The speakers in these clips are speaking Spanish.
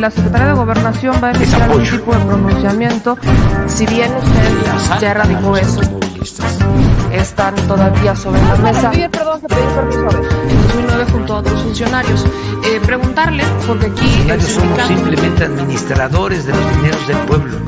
la Secretaría de Gobernación va a emitir algún tipo de pronunciamiento, si bien usted ya erradicó eso, están todavía sobre la mesa. En 2009 junto a otros funcionarios. Eh, preguntarle, porque aquí... el somos simplemente administradores de los dineros del pueblo.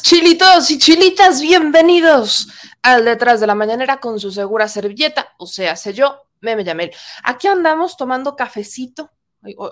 Chilitos y chilitas, bienvenidos al Detrás de la Mañanera con su segura servilleta, o sea, sé yo, Meme Yamel. Aquí andamos tomando cafecito.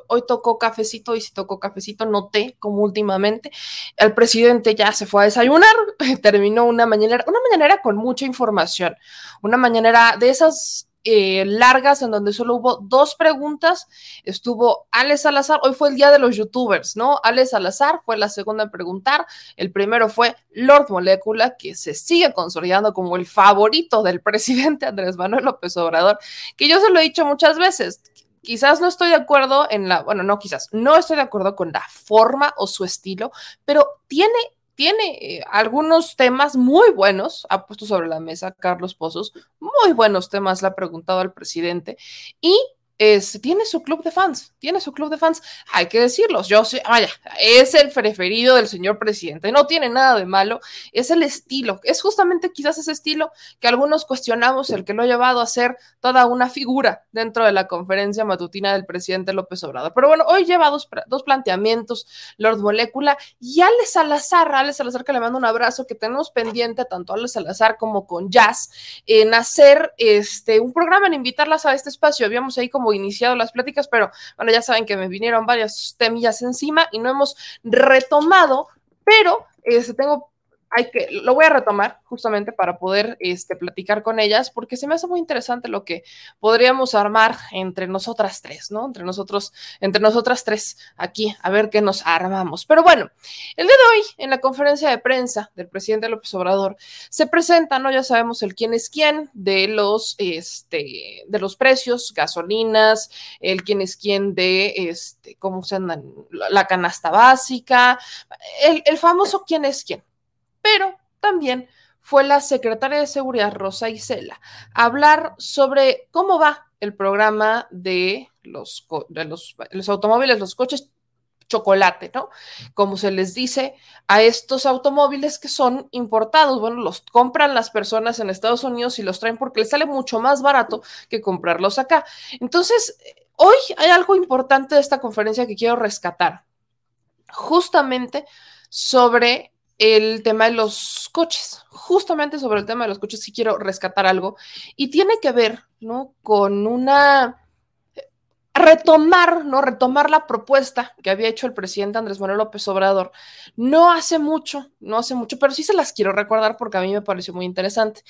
Hoy tocó cafecito y si tocó cafecito, no té, como últimamente. El presidente ya se fue a desayunar, terminó una mañanera, una mañanera con mucha información, una mañanera de esas eh, largas en donde solo hubo dos preguntas. Estuvo Ale Salazar, hoy fue el día de los youtubers, ¿no? Ale Salazar fue la segunda en preguntar. El primero fue Lord Molécula, que se sigue consolidando como el favorito del presidente Andrés Manuel López Obrador, que yo se lo he dicho muchas veces. Quizás no estoy de acuerdo en la, bueno, no quizás, no estoy de acuerdo con la forma o su estilo, pero tiene tiene eh, algunos temas muy buenos, ha puesto sobre la mesa Carlos Pozos, muy buenos temas le ha preguntado al presidente y es, tiene su club de fans, tiene su club de fans, hay que decirlos, yo sé, vaya, es el preferido del señor presidente, no tiene nada de malo, es el estilo, es justamente quizás ese estilo que algunos cuestionamos, el que lo ha llevado a ser toda una figura dentro de la conferencia matutina del presidente López Obrador. Pero bueno, hoy lleva dos, dos planteamientos, Lord Molécula y Ale Salazar, Ale Salazar que le mando un abrazo, que tenemos pendiente tanto a Ale Salazar como con Jazz, en hacer este, un programa, en invitarlas a este espacio. Habíamos ahí como iniciado las pláticas, pero bueno, ya saben que me vinieron varias temillas encima y no hemos retomado, pero este, tengo hay que, lo voy a retomar justamente para poder este, platicar con ellas, porque se me hace muy interesante lo que podríamos armar entre nosotras tres, ¿no? Entre nosotros, entre nosotras tres aquí, a ver qué nos armamos. Pero bueno, el día de hoy, en la conferencia de prensa del presidente López Obrador, se presenta, ¿no? Ya sabemos el quién es quién de los, este, de los precios, gasolinas, el quién es quién de, este, cómo se andan, la canasta básica, el, el famoso quién es quién pero también fue la secretaria de Seguridad, Rosa Isela, a hablar sobre cómo va el programa de los, de los, los automóviles, los coches chocolate, ¿no? Como se les dice a estos automóviles que son importados. Bueno, los compran las personas en Estados Unidos y los traen porque les sale mucho más barato que comprarlos acá. Entonces, hoy hay algo importante de esta conferencia que quiero rescatar, justamente sobre el tema de los coches. Justamente sobre el tema de los coches sí quiero rescatar algo y tiene que ver, ¿no? Con una retomar, ¿no? Retomar la propuesta que había hecho el presidente Andrés Manuel López Obrador. No hace mucho, no hace mucho, pero sí se las quiero recordar porque a mí me pareció muy interesante.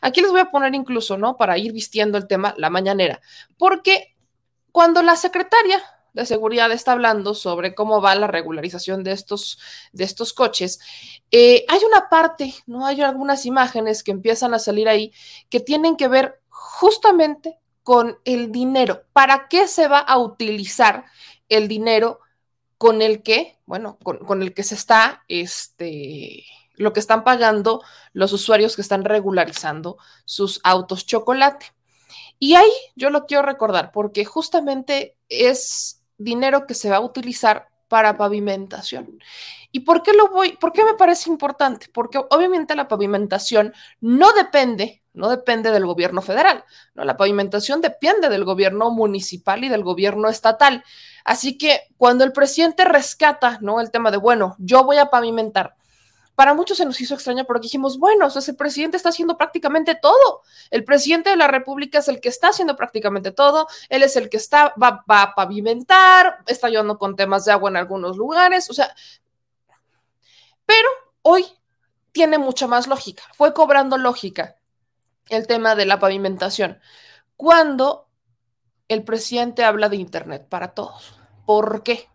Aquí les voy a poner incluso, ¿no? Para ir vistiendo el tema, la mañanera, porque cuando la secretaria de seguridad está hablando sobre cómo va la regularización de estos, de estos coches, eh, hay una parte, ¿no? Hay algunas imágenes que empiezan a salir ahí que tienen que ver justamente con el dinero. ¿Para qué se va a utilizar el dinero con el que, bueno, con, con el que se está, este, lo que están pagando los usuarios que están regularizando sus autos chocolate? Y ahí yo lo quiero recordar porque justamente es dinero que se va a utilizar para pavimentación. ¿Y por qué lo voy? ¿Por qué me parece importante? Porque obviamente la pavimentación no depende, no depende del gobierno federal, ¿no? La pavimentación depende del gobierno municipal y del gobierno estatal. Así que cuando el presidente rescata, ¿no? El tema de, bueno, yo voy a pavimentar, para muchos se nos hizo extraño porque dijimos, bueno, o sea, ese presidente está haciendo prácticamente todo. El presidente de la República es el que está haciendo prácticamente todo. Él es el que está, va, va a pavimentar, está ayudando con temas de agua en algunos lugares. O sea, pero hoy tiene mucha más lógica. Fue cobrando lógica el tema de la pavimentación cuando el presidente habla de Internet para todos. ¿Por qué?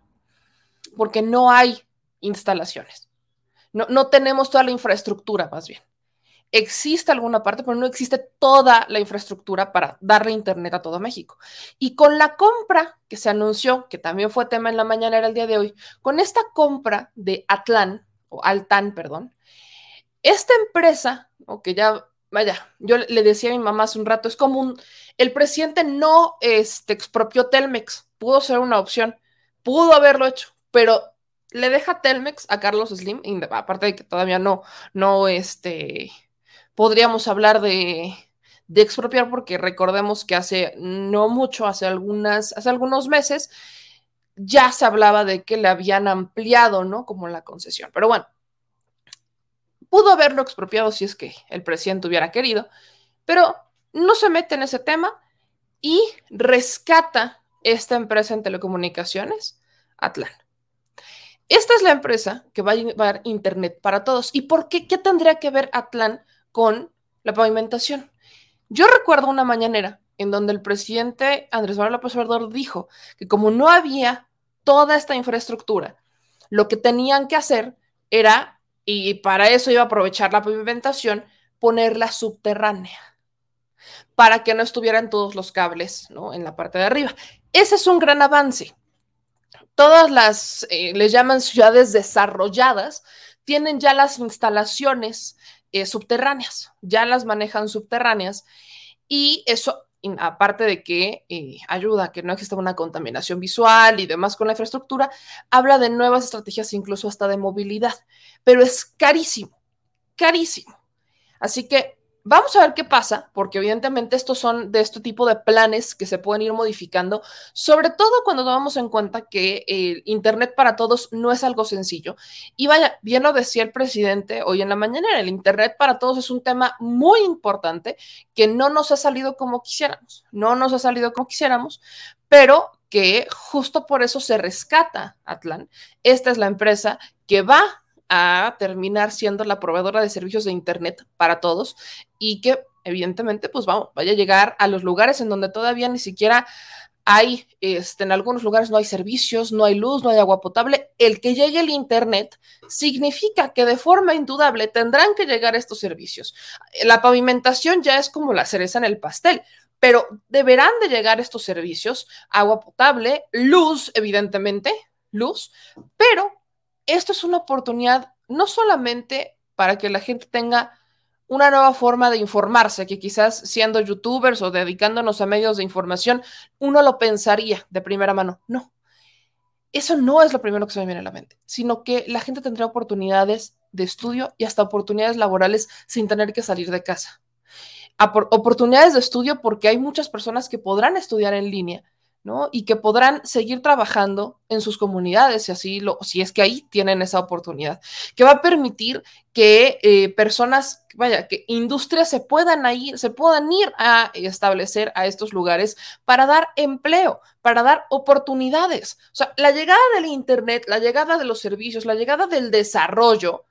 Porque no hay instalaciones. No, no tenemos toda la infraestructura, más bien. existe alguna parte, pero no existe toda la infraestructura para darle internet a todo México. Y con la compra que se anunció, que también fue tema en la mañana, era el día de hoy, con esta compra de Atlan, o Altan, perdón, esta empresa, o que ya, vaya, yo le decía a mi mamá hace un rato, es como un, el presidente no este, expropió Telmex, pudo ser una opción, pudo haberlo hecho, pero le deja Telmex a Carlos Slim, aparte de que todavía no, no, este, podríamos hablar de, expropiar porque recordemos que hace no mucho, hace, algunas, hace algunos meses, ya se hablaba de que le habían ampliado, ¿no? Como la concesión. Pero bueno, pudo haberlo expropiado si es que el presidente hubiera querido, pero no se mete en ese tema y rescata esta empresa en telecomunicaciones, Atlan. Esta es la empresa que va a llevar Internet para todos. ¿Y por qué? ¿Qué tendría que ver Atlan con la pavimentación. Yo recuerdo una mañanera en donde el presidente Andrés Manuel López Obrador dijo que como no había toda esta infraestructura, lo que tenían que hacer era, y para eso iba a aprovechar la pavimentación, ponerla subterránea, para que no estuvieran todos los cables ¿no? en la parte de arriba. Ese es un gran avance. Todas las, eh, les llaman ciudades desarrolladas, tienen ya las instalaciones eh, subterráneas, ya las manejan subterráneas y eso, aparte de que eh, ayuda a que no exista una contaminación visual y demás con la infraestructura, habla de nuevas estrategias incluso hasta de movilidad, pero es carísimo, carísimo. Así que Vamos a ver qué pasa, porque evidentemente estos son de este tipo de planes que se pueden ir modificando, sobre todo cuando tomamos en cuenta que el Internet para todos no es algo sencillo. Y vaya, bien lo decía el presidente hoy en la mañana, el Internet para todos es un tema muy importante que no nos ha salido como quisiéramos, no nos ha salido como quisiéramos, pero que justo por eso se rescata Atlan. Esta es la empresa que va a terminar siendo la proveedora de servicios de Internet para todos y que evidentemente pues vamos, vaya a llegar a los lugares en donde todavía ni siquiera hay, este, en algunos lugares no hay servicios, no hay luz, no hay agua potable. El que llegue el Internet significa que de forma indudable tendrán que llegar estos servicios. La pavimentación ya es como la cereza en el pastel, pero deberán de llegar estos servicios, agua potable, luz, evidentemente, luz, pero esto es una oportunidad no solamente para que la gente tenga una nueva forma de informarse, que quizás siendo youtubers o dedicándonos a medios de información, uno lo pensaría de primera mano. No, eso no es lo primero que se me viene a la mente, sino que la gente tendrá oportunidades de estudio y hasta oportunidades laborales sin tener que salir de casa. oportunidades de estudio porque hay muchas personas que podrán estudiar en línea y que podrán seguir trabajando en sus comunidades, si así lo, si es que ahí tienen esa oportunidad, que va a permitir que eh, personas, vaya, que industrias se puedan ir, se puedan ir a establecer a estos lugares para dar empleo, para dar oportunidades. O sea, la llegada del Internet, la llegada de los servicios, la llegada del desarrollo,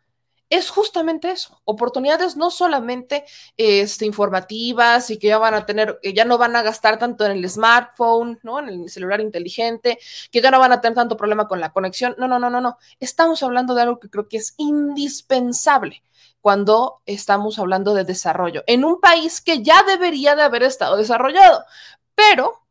es justamente eso, oportunidades no solamente este, informativas y que ya van a tener, que ya no van a gastar tanto en el smartphone, ¿no? En el celular inteligente, que ya no van a tener tanto problema con la conexión. No, no, no, no, no. Estamos hablando de algo que creo que es indispensable cuando estamos hablando de desarrollo en un país que ya debería de haber estado desarrollado, pero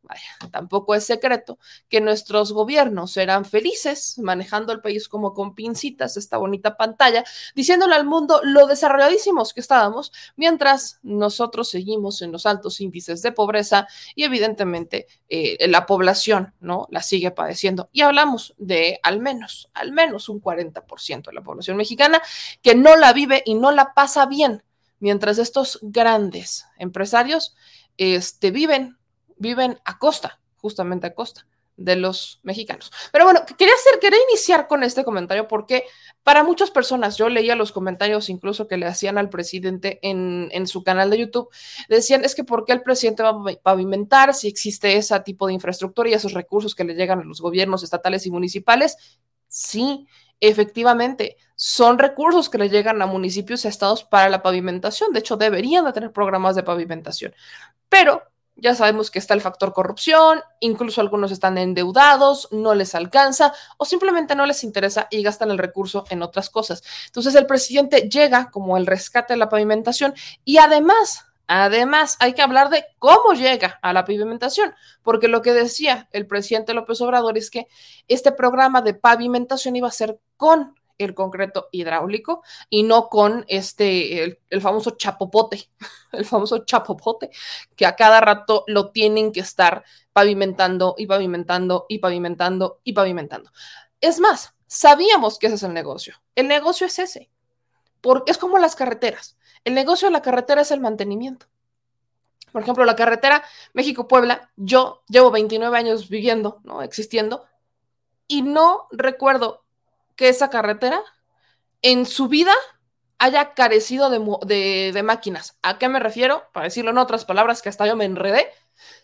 tampoco es secreto que nuestros gobiernos serán felices manejando el país como con pincitas, esta bonita pantalla, diciéndole al mundo lo desarrolladísimos que estábamos, mientras nosotros seguimos en los altos índices de pobreza y evidentemente eh, la población, ¿no? La sigue padeciendo. Y hablamos de al menos, al menos un 40% de la población mexicana que no la vive y no la pasa bien, mientras estos grandes empresarios este, viven viven a costa, justamente a costa de los mexicanos. Pero bueno, quería hacer, quería iniciar con este comentario porque para muchas personas, yo leía los comentarios incluso que le hacían al presidente en, en su canal de YouTube, decían, es que ¿por qué el presidente va a pavimentar si existe ese tipo de infraestructura y esos recursos que le llegan a los gobiernos estatales y municipales? Sí, efectivamente, son recursos que le llegan a municipios y estados para la pavimentación. De hecho, deberían de tener programas de pavimentación. Pero ya sabemos que está el factor corrupción, incluso algunos están endeudados, no les alcanza o simplemente no les interesa y gastan el recurso en otras cosas. Entonces el presidente llega como el rescate de la pavimentación y además Además, hay que hablar de cómo llega a la pavimentación, porque lo que decía el presidente López Obrador es que este programa de pavimentación iba a ser con el concreto hidráulico y no con este, el, famoso chapopote, el famoso chapopote, que a cada rato lo tienen que estar pavimentando y pavimentando y pavimentando y pavimentando. Es más, sabíamos que ese es el negocio. El negocio es ese, porque es como las carreteras. El negocio de la carretera es el mantenimiento. Por ejemplo, la carretera México-Puebla, yo llevo 29 años viviendo, ¿no? Existiendo, y no recuerdo que esa carretera en su vida haya carecido de, de, máquinas. ¿A qué me refiero? Para decirlo en otras palabras, que hasta yo me enredé,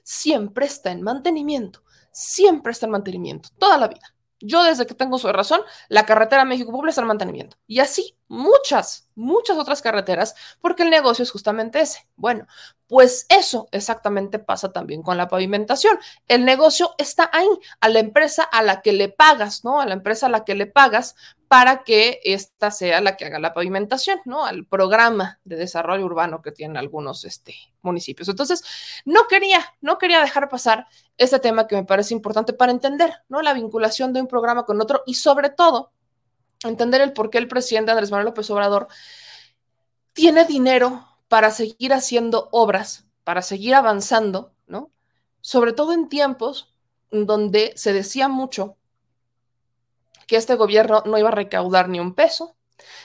siempre está en mantenimiento, siempre está en mantenimiento, toda la vida. Yo desde que tengo su razón, la carretera México-Puebla está en mantenimiento. Y así muchas, muchas otras carreteras, porque el negocio es justamente ese. Bueno, pues eso exactamente pasa también con la pavimentación. El negocio está ahí, a la empresa a la que le pagas, ¿no? A la empresa a la que le pagas para que esta sea la que haga la pavimentación, ¿no? Al programa de desarrollo urbano que tienen algunos este, municipios. Entonces, no quería, no quería dejar pasar este tema que me parece importante para entender, ¿no? La vinculación de un programa con otro y sobre todo entender el por qué el presidente Andrés Manuel López Obrador tiene dinero para seguir haciendo obras, para seguir avanzando, ¿no? Sobre todo en tiempos donde se decía mucho que este gobierno no iba a recaudar ni un peso,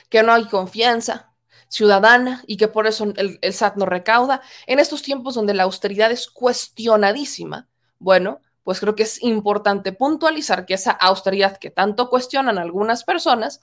que no hay confianza ciudadana y que por eso el, el SAT no recauda. En estos tiempos donde la austeridad es cuestionadísima, bueno, pues creo que es importante puntualizar que esa austeridad que tanto cuestionan algunas personas,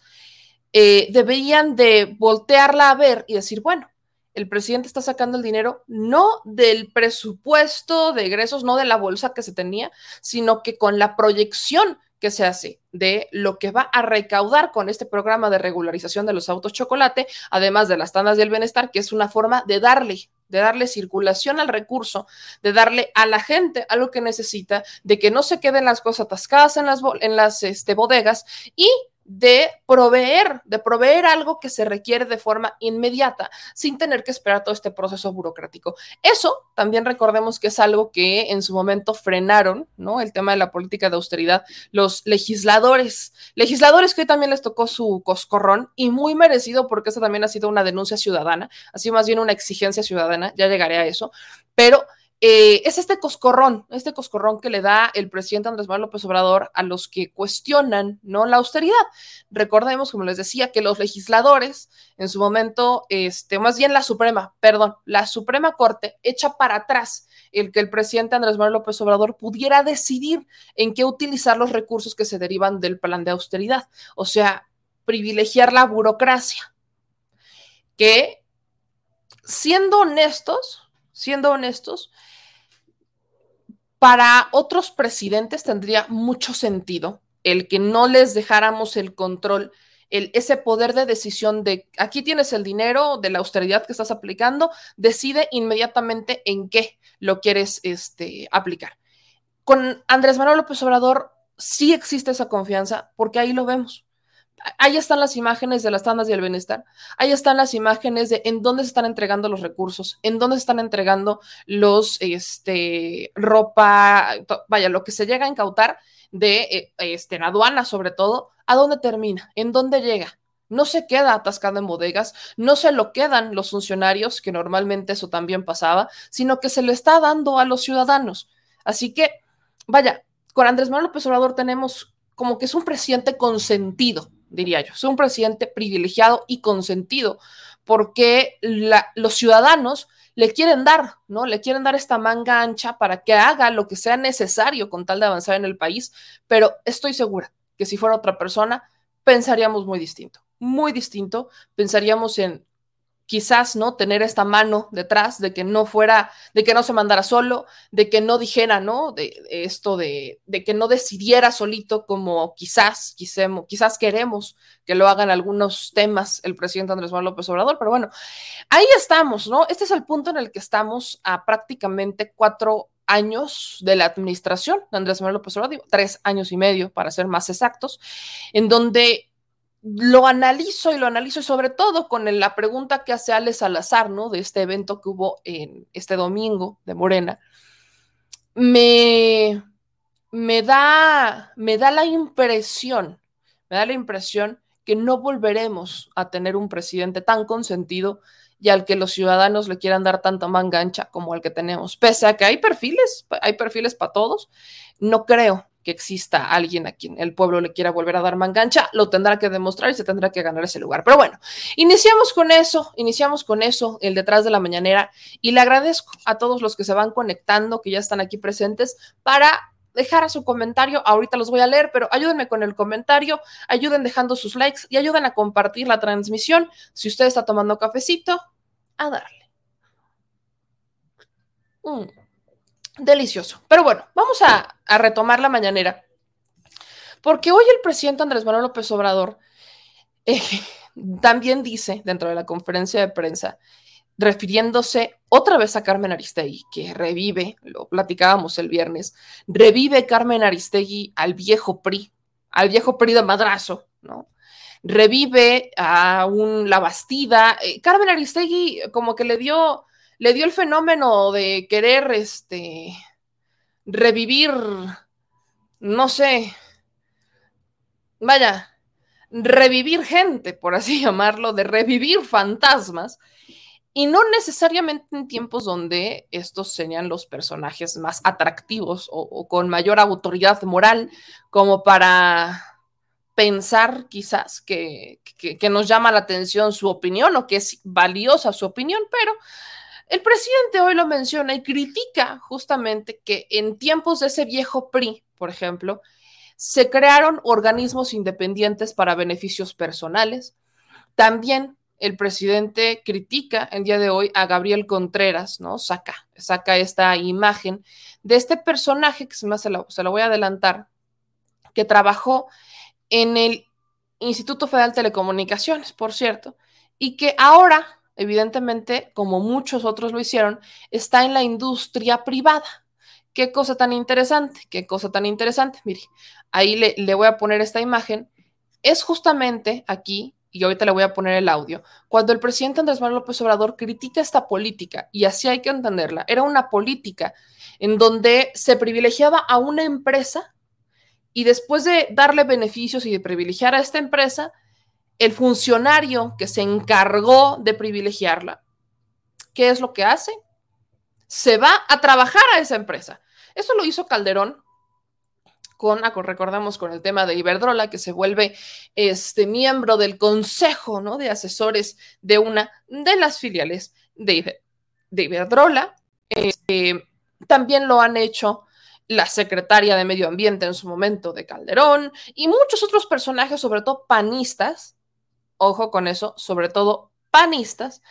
eh, deberían de voltearla a ver y decir, bueno, el presidente está sacando el dinero no del presupuesto de egresos, no de la bolsa que se tenía, sino que con la proyección que se hace de lo que va a recaudar con este programa de regularización de los autos chocolate, además de las tandas del bienestar, que es una forma de darle de darle circulación al recurso, de darle a la gente algo que necesita, de que no se queden las cosas atascadas en las, en las este, bodegas y de proveer, de proveer algo que se requiere de forma inmediata, sin tener que esperar todo este proceso burocrático. Eso también recordemos que es algo que en su momento frenaron, ¿no? El tema de la política de austeridad, los legisladores, legisladores que hoy también les tocó su coscorrón y muy merecido porque eso también ha sido una denuncia ciudadana, así más bien una exigencia ciudadana, ya llegaré a eso, pero eh, es este coscorrón, este coscorrón que le da el presidente Andrés Manuel López Obrador a los que cuestionan ¿no? la austeridad. Recordemos, como les decía, que los legisladores en su momento, este, más bien la Suprema, perdón, la Suprema Corte echa para atrás el que el presidente Andrés Manuel López Obrador pudiera decidir en qué utilizar los recursos que se derivan del plan de austeridad, o sea, privilegiar la burocracia, que siendo honestos, siendo honestos, para otros presidentes tendría mucho sentido el que no les dejáramos el control, el, ese poder de decisión de aquí tienes el dinero de la austeridad que estás aplicando, decide inmediatamente en qué lo quieres este, aplicar. Con Andrés Manuel López Obrador sí existe esa confianza porque ahí lo vemos ahí están las imágenes de las tandas y el bienestar, ahí están las imágenes de en dónde se están entregando los recursos, en dónde se están entregando los, este, ropa, vaya, lo que se llega a incautar de, eh, este, en aduana sobre todo, ¿a dónde termina? ¿En dónde llega? No se queda atascado en bodegas, no se lo quedan los funcionarios, que normalmente eso también pasaba, sino que se le está dando a los ciudadanos. Así que, vaya, con Andrés Manuel López Obrador tenemos como que es un presidente consentido, diría yo. Es un presidente privilegiado y consentido porque los ciudadanos le quieren dar, ¿no? Le quieren dar esta manga ancha para que haga lo que sea necesario con tal de avanzar en el país, pero estoy segura que si fuera otra persona, pensaríamos muy distinto, muy distinto, pensaríamos en quizás, ¿no? Tener esta mano detrás de que no fuera, de que no se mandara solo, de que no dijera, ¿no? De, esto de, de, que no decidiera solito como quizás, quisemos, quizás queremos que lo hagan algunos temas el presidente Andrés Manuel López Obrador, pero bueno, ahí estamos, ¿no? Este es el punto en el que estamos a prácticamente cuatro años de la administración de Andrés Manuel López Obrador, tres años y medio para ser más exactos, en donde lo analizo y lo analizo sobre todo con la pregunta que hace Alex Salazar, ¿no? De este evento que hubo en este domingo de Morena. Me, me, da, me da la impresión, me da la impresión que no volveremos a tener un presidente tan consentido y al que los ciudadanos le quieran dar tanta mangancha como al que tenemos. Pese a que hay perfiles, hay perfiles para todos, no creo exista alguien a quien el pueblo le quiera volver a dar mangancha, lo tendrá que demostrar y se tendrá que ganar ese lugar. Pero bueno, iniciamos con eso, iniciamos con eso, el detrás de la mañanera, y le agradezco a todos los que se van conectando, que ya están aquí presentes, para dejar a su comentario. Ahorita los voy a leer, pero ayúdenme con el comentario, ayuden dejando sus likes y ayuden a compartir la transmisión. Si usted está tomando cafecito, a darle. Mm delicioso. Pero bueno, vamos a, retomar la mañanera. Porque hoy el presidente Andrés Manuel López Obrador eh, también dice dentro de la conferencia de prensa, refiriéndose otra vez a Carmen Aristegui, que revive, lo platicábamos el viernes, revive Carmen Aristegui al viejo PRI, al viejo PRI de madrazo, ¿no? Revive a un La Bastida. Eh, Carmen Aristegui como que le dio le dio el fenómeno de querer este, revivir, no sé, vaya, revivir gente, por así llamarlo, de revivir fantasmas, y no necesariamente en tiempos donde estos serían los personajes más atractivos o, con mayor autoridad moral, como para pensar quizás que, que, nos llama la atención su opinión o que es valiosa su opinión, pero el presidente hoy lo menciona y critica justamente que en tiempos de ese viejo PRI, por ejemplo, se crearon organismos independientes para beneficios personales. También el presidente critica el día de hoy a Gabriel Contreras, ¿no? Saca, saca esta imagen de este personaje que se, me se, lo, se lo voy a adelantar, que trabajó en el Instituto Federal de Telecomunicaciones, por cierto, y que ahora evidentemente, como muchos otros lo hicieron, está en la industria privada. Qué cosa tan interesante, qué cosa tan interesante. Mire, ahí le, voy a poner esta imagen. Es justamente aquí, y ahorita le voy a poner el audio, cuando el presidente Andrés Manuel López Obrador critica esta política, y así hay que entenderla, era una política en donde se privilegiaba a una empresa y después de darle beneficios y de privilegiar a esta empresa, el funcionario que se encargó de privilegiarla, ¿qué es lo que hace? Se va a trabajar a esa empresa. Eso lo hizo Calderón con, ah, recordamos con el tema de Iberdrola, que se vuelve este miembro del consejo ¿no? de asesores de una de las filiales de, de Iberdrola. Este, también lo han hecho la secretaria de Medio Ambiente en su momento de Calderón y muchos otros personajes, sobre todo panistas, ojo con eso, sobre todo panistas,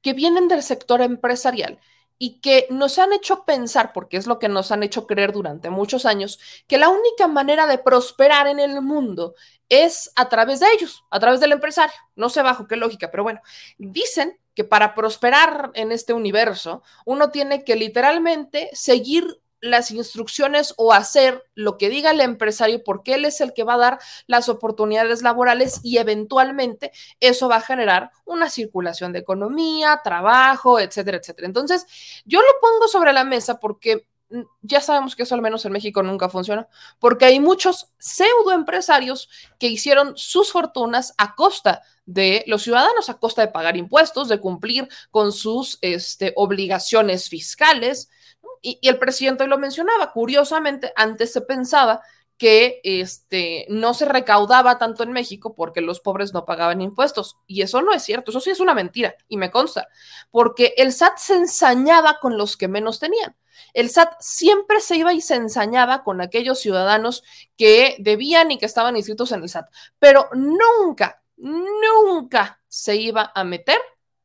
que vienen del sector empresarial y que nos han hecho pensar, porque es lo que nos han hecho creer durante muchos años, que la única manera de prosperar en el mundo es a través de ellos, a través del empresario. No sé bajo qué lógica, pero bueno, dicen que para prosperar en este universo, uno tiene que literalmente seguir las instrucciones o hacer lo que diga el empresario porque él es el que va a dar las oportunidades laborales y eventualmente eso va a generar una circulación de economía, trabajo, etcétera, etcétera. Entonces, yo lo pongo sobre la mesa porque mm, ya sabemos que eso al menos en México nunca funciona, porque hay muchos pseudo empresarios que hicieron sus fortunas a costa de los ciudadanos, a costa de pagar impuestos, de cumplir con sus este, obligaciones fiscales, y, el presidente lo mencionaba, curiosamente, antes se pensaba que este, no se recaudaba tanto en México porque los pobres no pagaban impuestos. Y eso no es cierto, eso sí es una mentira, y me consta, porque el SAT se ensañaba con los que menos tenían. El SAT siempre se iba y se ensañaba con aquellos ciudadanos que debían y que estaban inscritos en el SAT, pero nunca, nunca se iba a meter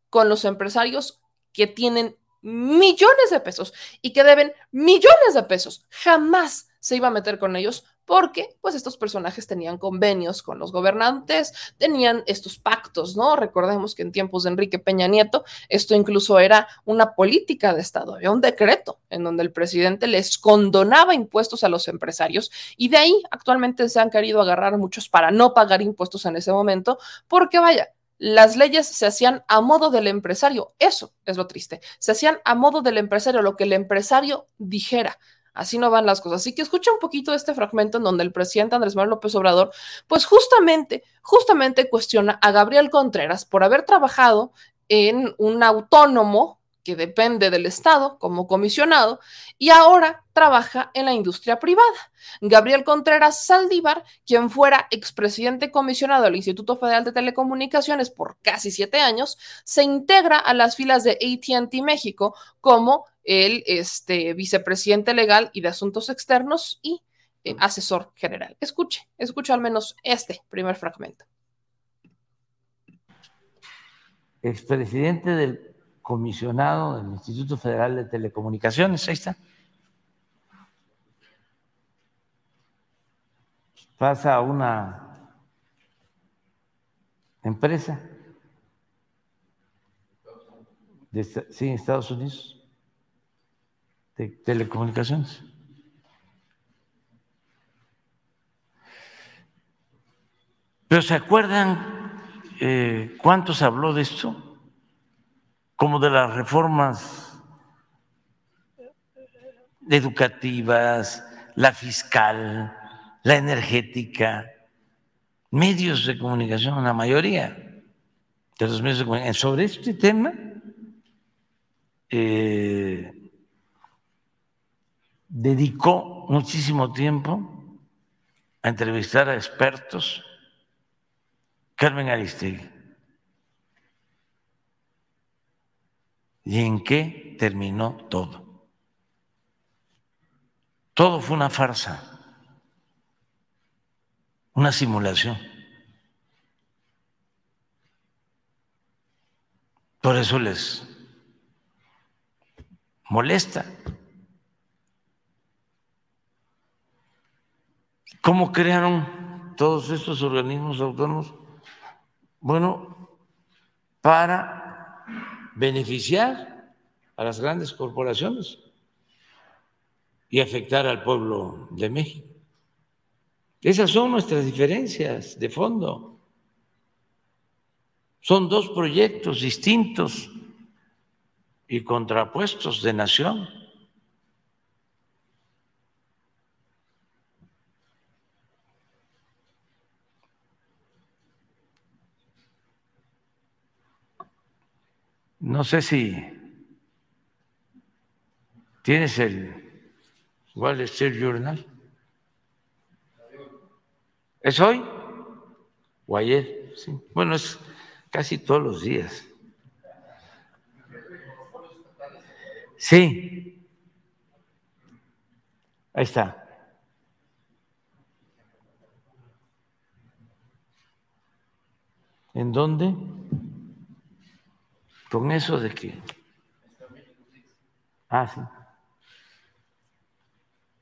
con los empresarios que tienen millones de pesos y que deben millones de pesos. Jamás se iba a meter con ellos porque pues estos personajes tenían convenios con los gobernantes, tenían estos pactos, ¿no? Recordemos que en tiempos de Enrique Peña Nieto esto incluso era una política de Estado, había un decreto en donde el presidente les condonaba impuestos a los empresarios y de ahí actualmente se han querido agarrar muchos para no pagar impuestos en ese momento, porque vaya, las leyes se hacían a modo del empresario. Eso es lo triste. Se hacían a modo del empresario, lo que el empresario dijera. Así no van las cosas. Así que escucha un poquito este fragmento en donde el presidente Andrés Manuel López Obrador, pues justamente, justamente cuestiona a Gabriel Contreras por haber trabajado en un autónomo que depende del Estado como comisionado y ahora trabaja en la industria privada. Gabriel Contreras Saldívar, quien fuera expresidente comisionado del Instituto Federal de Telecomunicaciones por casi siete años, se integra a las filas de ATT México como el este, vicepresidente legal y de asuntos externos y eh, asesor general. Escuche, escuche al menos este primer fragmento. Expresidente del comisionado del Instituto Federal de Telecomunicaciones, ahí está. Pasa a una empresa de sí, Estados Unidos de telecomunicaciones. Pero ¿se acuerdan eh, cuánto se habló de esto? Como de las reformas educativas, la fiscal, la energética, medios de comunicación, la mayoría de los medios de comunicación. Sobre este tema, eh, dedicó muchísimo tiempo a entrevistar a expertos Carmen Aristegui. ¿Y en qué terminó todo? Todo fue una farsa, una simulación. Por eso les molesta. ¿Cómo crearon todos estos organismos autónomos? Bueno, para beneficiar a las grandes corporaciones y afectar al pueblo de México. Esas son nuestras diferencias de fondo. Son dos proyectos distintos y contrapuestos de nación. No sé si tienes el Wall Street Journal. ¿Es hoy? ¿O ayer? Sí. Bueno, es casi todos los días. Sí. Ahí está. ¿En dónde? Con eso de que... Ah, sí.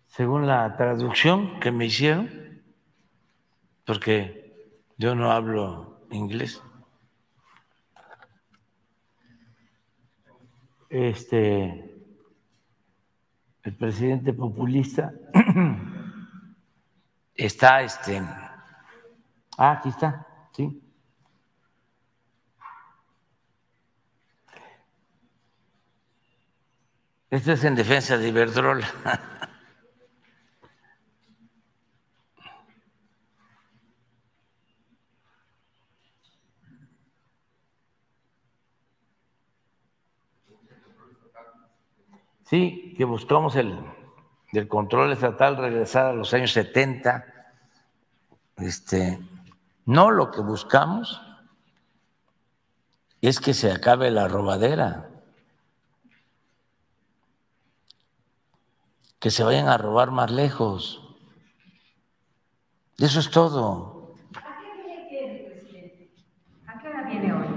Según la traducción que me hicieron, porque yo no hablo inglés, este, el presidente populista está, este, ah, aquí está, sí, Esto es en defensa de Iberdrola. Sí, que buscamos el, el, control estatal regresar a los años 70. Este, no lo que buscamos es que se acabe la robadera. Que se vayan a robar más lejos. Eso es todo. ¿A qué hora viene hoy?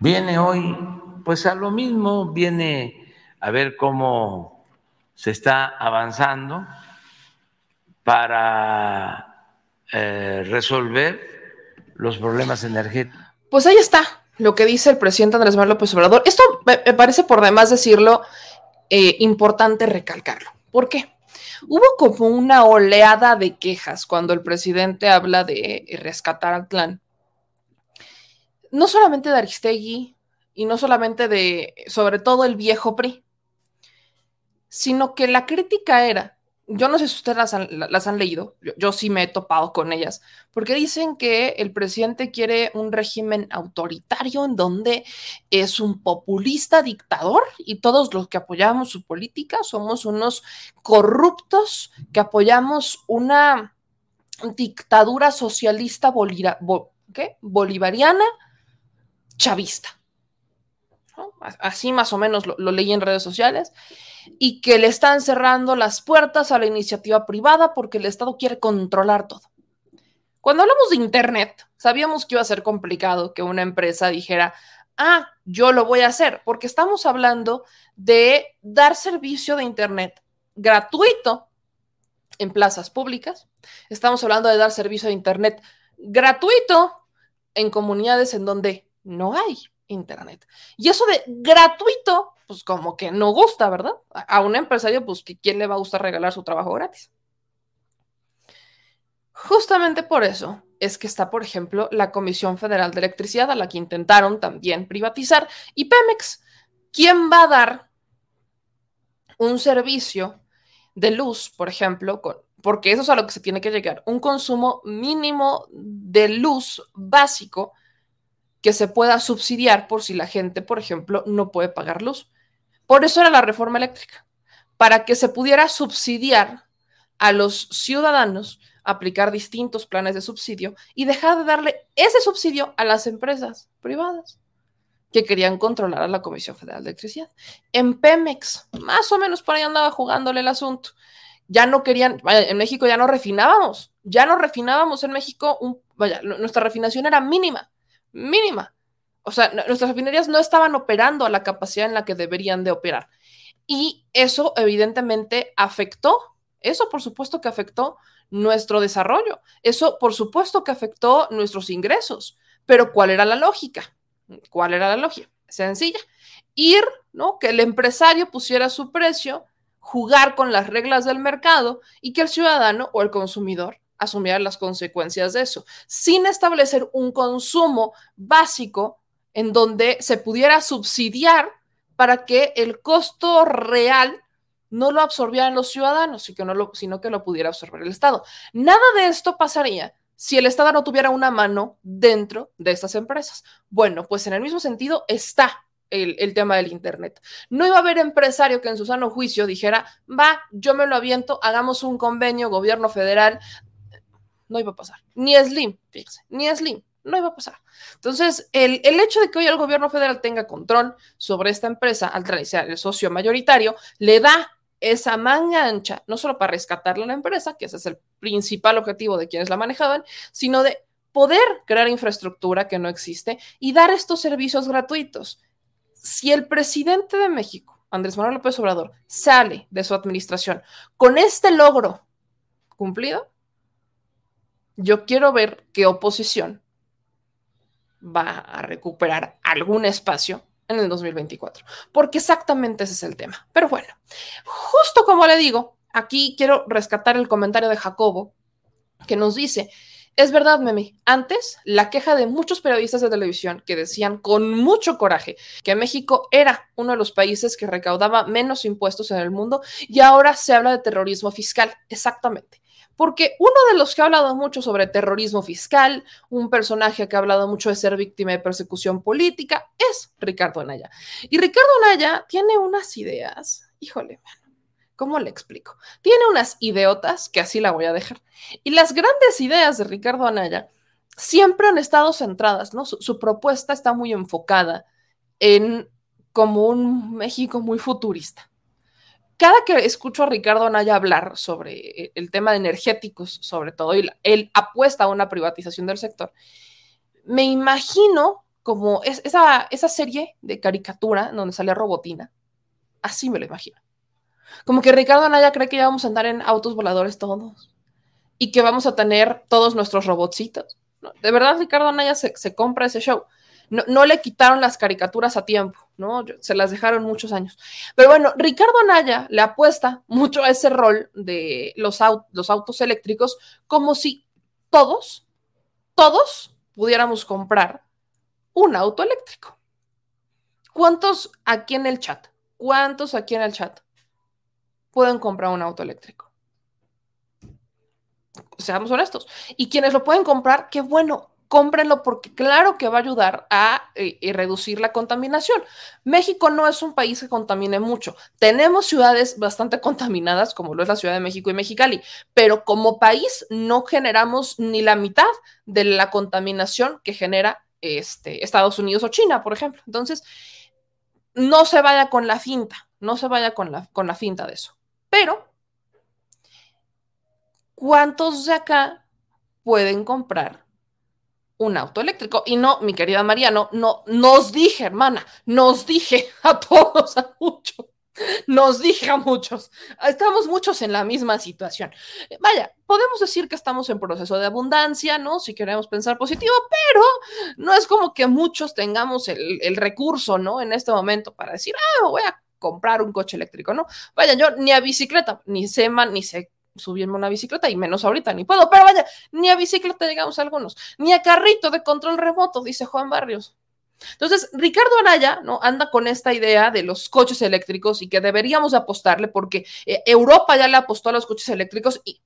Viene hoy pues a lo mismo viene a ver cómo se está avanzando para eh, resolver los problemas energéticos. Pues ahí está lo que dice el presidente Andrés Manuel López Obrador. Esto me, parece por demás decirlo eh, importante recalcarlo. ¿Por qué? Hubo como una oleada de quejas cuando el presidente habla de rescatar al clan. No solamente de Aristegui y no solamente de, sobre todo, el viejo PRI, sino que la crítica era yo no sé si ustedes las han, leído, yo, sí me he topado con ellas, porque dicen que el presidente quiere un régimen autoritario en donde es un populista dictador y todos los que apoyamos su política somos unos corruptos que apoyamos una dictadura socialista bolivariana chavista. Así más o menos lo leí en redes sociales y que le están cerrando las puertas a la iniciativa privada porque el Estado quiere controlar todo. Cuando hablamos de Internet, sabíamos que iba a ser complicado que una empresa dijera, ah, yo lo voy a hacer, porque estamos hablando de dar servicio de Internet gratuito en plazas públicas, estamos hablando de dar servicio de Internet gratuito en comunidades en donde no hay Internet. Y eso de gratuito pues como que no gusta, ¿verdad? A un empresario, pues ¿quién le va a gustar regalar su trabajo gratis? Justamente por eso es que está, por ejemplo, la Comisión Federal de Electricidad, a la que intentaron también privatizar, y Pemex. ¿Quién va a dar un servicio de luz, por ejemplo, con, porque eso es a lo que se tiene que llegar, un consumo mínimo de luz básico que se pueda subsidiar por si la gente, por ejemplo, no puede pagar luz. Por eso era la reforma eléctrica, para que se pudiera subsidiar a los ciudadanos, aplicar distintos planes de subsidio y dejar de darle ese subsidio a las empresas privadas que querían controlar a la Comisión Federal de Electricidad. En Pemex, más o menos por ahí andaba jugándole el asunto. Ya no querían, en México ya no refinábamos, ya no refinábamos en México, vaya, nuestra refinación era mínima, mínima. O sea, nuestras refinerías no estaban operando a la capacidad en la que deberían de operar. Y eso evidentemente afectó, eso por supuesto que afectó nuestro desarrollo, eso por supuesto que afectó nuestros ingresos. Pero ¿cuál era la lógica? ¿Cuál era la lógica? Sencilla. Ir, ¿no? Que el empresario pusiera su precio, jugar con las reglas del mercado y que el ciudadano o el consumidor asumiera las consecuencias de eso, sin establecer un consumo básico en donde se pudiera subsidiar para que el costo real no lo absorbieran los ciudadanos, sino que lo pudiera absorber el Estado. Nada de esto pasaría si el Estado no tuviera una mano dentro de estas empresas. Bueno, pues en el mismo sentido está el, el, tema del Internet. No iba a haber empresario que en su sano juicio dijera, va, yo me lo aviento, hagamos un convenio, gobierno federal. No iba a pasar. Ni Slim, fíjese, ni Slim no iba a pasar. Entonces, el, hecho de que hoy el gobierno federal tenga control sobre esta empresa, al realizar el socio mayoritario, le da esa manga ancha, no solo para rescatarle a la empresa, que ese es el principal objetivo de quienes la manejaban, sino de poder crear infraestructura que no existe y dar estos servicios gratuitos. Si el presidente de México, Andrés Manuel López Obrador, sale de su administración con este logro cumplido, yo quiero ver qué oposición va a recuperar algún espacio en el 2024, porque exactamente ese es el tema. Pero bueno, justo como le digo, aquí quiero rescatar el comentario de Jacobo, que nos dice, es verdad, Memi, antes la queja de muchos periodistas de televisión que decían con mucho coraje que México era uno de los países que recaudaba menos impuestos en el mundo y ahora se habla de terrorismo fiscal. Exactamente porque uno de los que ha hablado mucho sobre terrorismo fiscal, un personaje que ha hablado mucho de ser víctima de persecución política, es Ricardo Anaya. Y Ricardo Anaya tiene unas ideas, híjole, ¿cómo le explico? Tiene unas idiotas, que así la voy a dejar. Y las grandes ideas de Ricardo Anaya siempre han estado centradas, ¿no? su propuesta está muy enfocada en como un México muy futurista cada que escucho a Ricardo Anaya hablar sobre eh, el tema de energéticos, sobre todo, y él apuesta a una privatización del sector, me imagino como es, esa, esa serie de caricatura donde salía Robotina. Así me lo imagino. Como que Ricardo Anaya cree que ya vamos a andar en autos voladores todos y que vamos a tener todos nuestros robotcitos. De verdad, Ricardo Anaya se, se compra ese show. No, le quitaron las caricaturas a tiempo, ¿no? Se las dejaron muchos años. Pero bueno, Ricardo Anaya le apuesta mucho a ese rol de los, los autos eléctricos como si todos, todos pudiéramos comprar un auto eléctrico. ¿Cuántos aquí en el chat? ¿Cuántos aquí en el chat pueden comprar un auto eléctrico? Seamos honestos. Y quienes lo pueden comprar, qué bueno, cómprenlo porque claro que va a ayudar a eh, eh, reducir la contaminación. México no es un país que contamine mucho. Tenemos ciudades bastante contaminadas, como lo es la Ciudad de México y Mexicali, pero como país no generamos ni la mitad de la contaminación que genera este, Estados Unidos o China, por ejemplo. Entonces, no se vaya con la finta, no se vaya con la, con la finta de eso. Pero, ¿cuántos de acá pueden comprar un auto eléctrico? Y no, mi querida Mariano, no, nos dije, hermana, nos dije a todos, a muchos nos dije a muchos, estamos muchos en la misma situación. Vaya, podemos decir que estamos en proceso de abundancia, ¿no? Si queremos pensar positivo, pero no es como que muchos tengamos el, recurso, ¿no? En este momento para decir, ah, voy a comprar un coche eléctrico, ¿no? Vaya, yo ni a bicicleta, ni sé, ni sé subirme una bicicleta y menos ahorita ni puedo, pero vaya, ni a bicicleta llegamos algunos, ni a carrito de control remoto, dice Juan Barrios. Entonces, Ricardo Anaya ¿no? anda con esta idea de los coches eléctricos y que deberíamos apostarle porque eh, Europa ya le apostó a los coches eléctricos y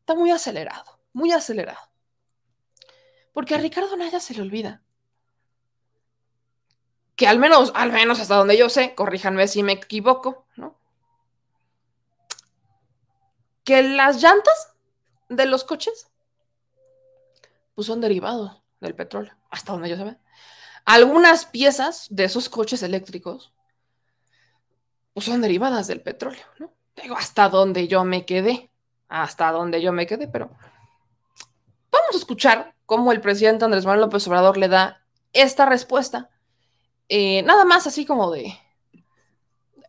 está muy acelerado, muy acelerado. Porque a Ricardo Anaya se le olvida que al menos, al menos hasta donde yo sé, corríjanme si me equivoco, ¿no? Que las llantas de los coches pues son derivados del petróleo, hasta donde yo sé algunas piezas de esos coches eléctricos pues, son derivadas del petróleo, ¿no? Digo, hasta donde yo me quedé, hasta donde yo me quedé, pero vamos a escuchar cómo el presidente Andrés Manuel López Obrador le da esta respuesta. Eh, nada más así como de,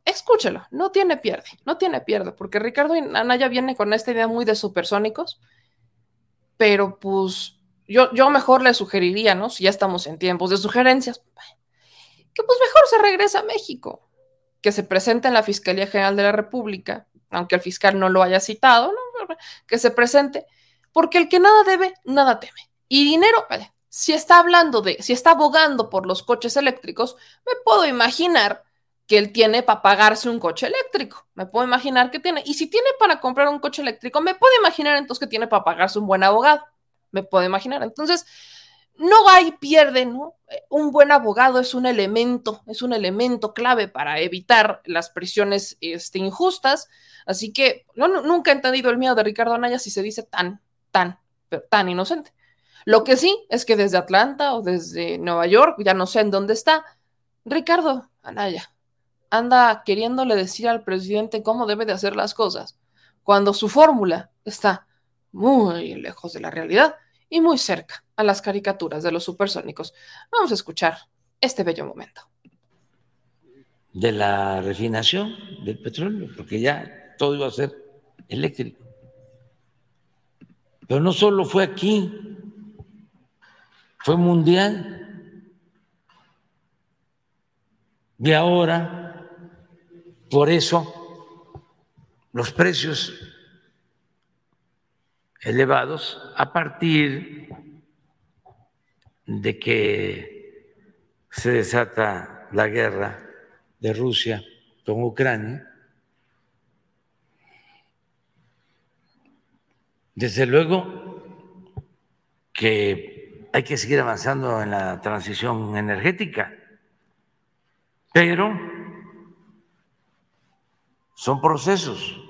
escúchelo, no tiene pierde, no tiene pierde, porque Ricardo Anaya viene con esta idea muy de supersónicos, pero pues yo, yo mejor le sugeriría, ¿no? Si ya estamos en tiempos de sugerencias, que pues mejor se regrese a México, que se presente en la Fiscalía General de la República, aunque el fiscal no lo haya citado, que se presente, porque el que nada debe, nada teme. Y dinero, si está hablando de, si está abogando por los coches eléctricos, me puedo imaginar que él tiene para pagarse un coche eléctrico. Me puedo imaginar que tiene. Y si tiene para comprar un coche eléctrico, me puedo imaginar entonces que tiene para pagarse un buen abogado me puedo imaginar. Entonces, no hay pierde, ¿no? Un buen abogado es un elemento, es un elemento clave para evitar las prisiones este, injustas. Así que no, nunca he entendido el miedo de Ricardo Anaya si se dice tan, tan, tan inocente. Lo que sí es que desde Atlanta o desde Nueva York, ya no sé en dónde está, Ricardo Anaya anda queriéndole decir al presidente cómo debe de hacer las cosas, cuando su fórmula está muy lejos de la realidad y muy cerca a las caricaturas de los supersónicos. Vamos a escuchar este bello momento. De la refinación del petróleo, porque ya todo iba a ser eléctrico. Pero no solo fue aquí, fue mundial. Y ahora, por eso, los precios elevados a partir de que se desata la guerra de Rusia con Ucrania. Desde luego que hay que seguir avanzando en la transición energética, pero son procesos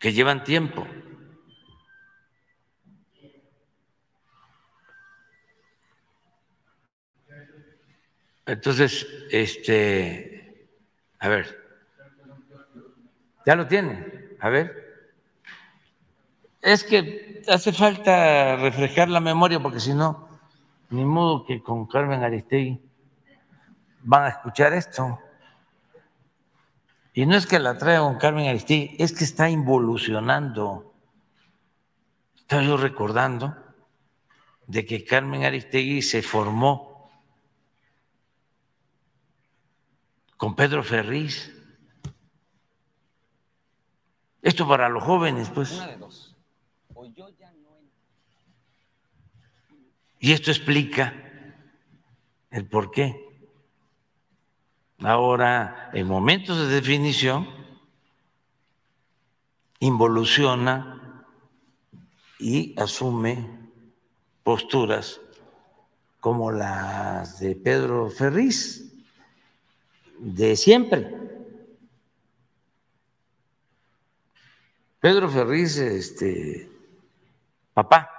que llevan tiempo. Entonces, este, a ver, ya lo tiene, a ver. Es que hace falta refrescar la memoria porque si no, ni modo que con Carmen Aristegui van a escuchar esto. Y no es que la traiga con Carmen Aristegui, es que está involucionando. Estaba yo recordando de que Carmen Aristegui se formó con Pedro Ferriz. Esto para los jóvenes, pues. Una de dos y esto explica el por qué. Ahora, en momentos de definición, involuciona y asume posturas como las de Pedro Ferriz, de siempre. Pedro Ferriz, este, Papá.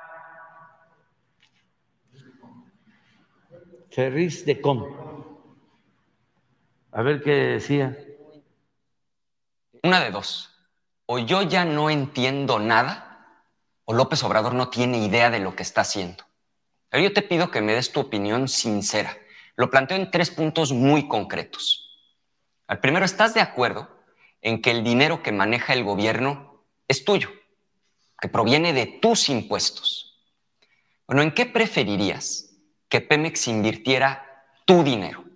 Ferris de Con. A ver qué decía. Una de dos. O yo ya no entiendo nada, o López Obrador no tiene idea de lo que está haciendo. Pero yo te pido que me des tu opinión sincera. Lo planteo en tres puntos muy concretos. Al primero, ¿estás de acuerdo en que el dinero que maneja el gobierno es tuyo? que proviene de tus impuestos. Bueno, ¿en qué preferirías que Pemex invirtiera tu dinero?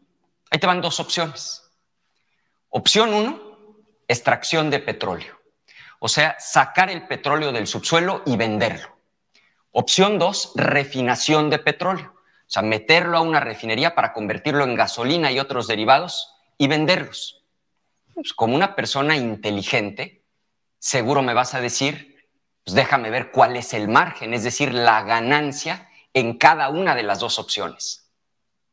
Ahí te van dos opciones. Opción uno, extracción de petróleo. O sea, sacar el petróleo del subsuelo y venderlo. Opción dos, refinación de petróleo. O sea, meterlo a una refinería para convertirlo en gasolina y otros derivados y venderlos. Pues como una persona inteligente, seguro me vas a decir pues déjame ver cuál es el margen, es decir, la ganancia en cada una de las dos opciones.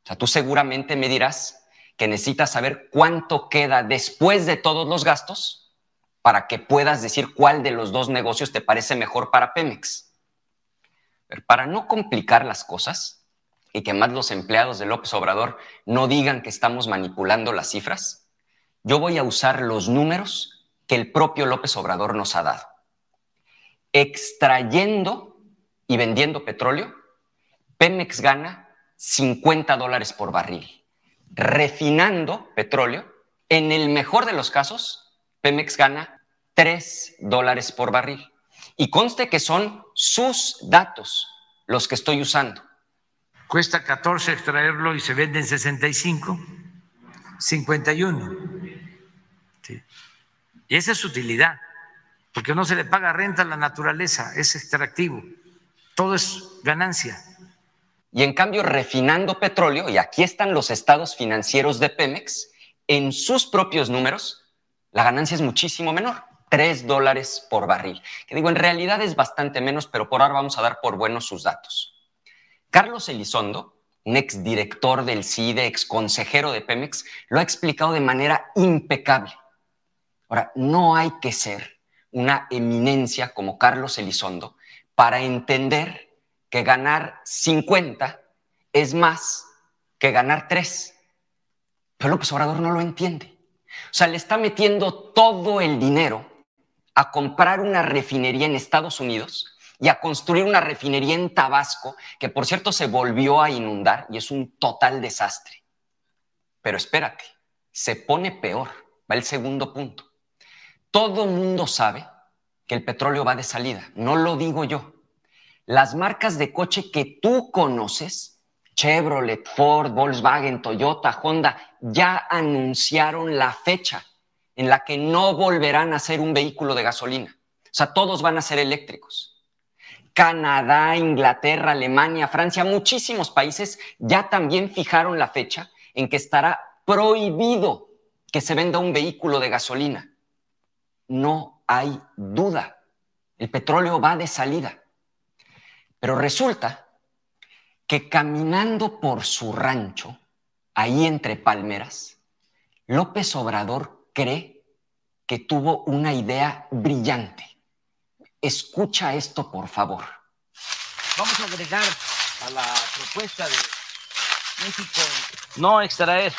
O sea, tú seguramente me dirás que necesitas saber cuánto queda después de todos los gastos para que puedas decir cuál de los dos negocios te parece mejor para Pemex. Pero para no complicar las cosas y que más los empleados de López Obrador no digan que estamos manipulando las cifras, yo voy a usar los números que el propio López Obrador nos ha dado extrayendo y vendiendo petróleo, Pemex gana 50 dólares por barril. Refinando petróleo, en el mejor de los casos, Pemex gana 3 dólares por barril. Y conste que son sus datos los que estoy usando. Cuesta 14 extraerlo y se vende en 65, 51. Y esa es utilidad porque no se le paga renta a la naturaleza, es extractivo, todo es ganancia. Y en cambio, refinando petróleo, y aquí están los estados financieros de Pemex, en sus propios números, la ganancia es muchísimo menor, 3 dólares por barril. Que digo, en realidad es bastante menos, pero por ahora vamos a dar por buenos sus datos. Carlos Elizondo, un exdirector del CIDE, ex consejero de Pemex, lo ha explicado de manera impecable. Ahora, no hay que ser una eminencia como Carlos Elizondo para entender que ganar 50 es más que ganar 3. Pero López Obrador no lo entiende. O sea, le está metiendo todo el dinero a comprar una refinería en Estados Unidos y a construir una refinería en Tabasco, que por cierto se volvió a inundar y es un total desastre. Pero espérate, se pone peor. Va el segundo punto. Todo mundo sabe que el petróleo va de salida, no lo digo yo. Las marcas de coche que tú conoces, Chevrolet, Ford, Volkswagen, Toyota, Honda, ya anunciaron la fecha en la que no volverán a ser un vehículo de gasolina. O sea, todos van a ser eléctricos. Canadá, Inglaterra, Alemania, Francia, muchísimos países ya también fijaron la fecha en que estará prohibido que se venda un vehículo de gasolina no hay duda. El petróleo va de salida. Pero resulta que caminando por su rancho, ahí entre palmeras, López Obrador cree que tuvo una idea brillante. Escucha esto, por favor. Vamos a agregar a la propuesta de México no extraer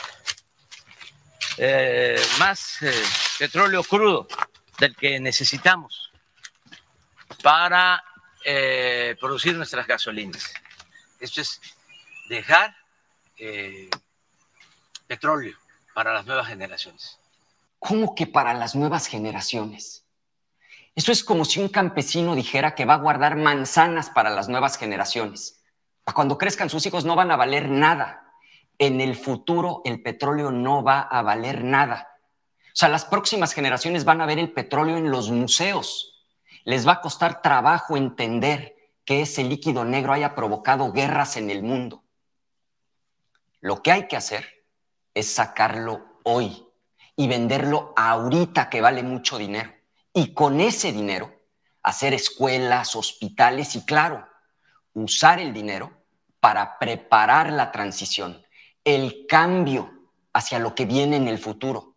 eh, más eh, petróleo crudo del que necesitamos. para eh, producir nuestras gasolinas. Esto es dejar eh, petróleo para las nuevas generaciones. ¿Cómo que para las nuevas generaciones? Eso es como si un campesino dijera que va a guardar manzanas para las nuevas generaciones. Cuando crezcan sus hijos no van a valer nada. En el futuro el petróleo no va a valer nada. O sea, las próximas generaciones van a ver el petróleo en los museos. Les va a costar trabajo entender que ese líquido negro haya provocado guerras en el mundo. Lo que hay que hacer es sacarlo hoy y venderlo ahorita que vale mucho dinero. Y con ese dinero hacer escuelas, hospitales y claro, usar el dinero para preparar la transición, el cambio hacia lo que viene en el futuro,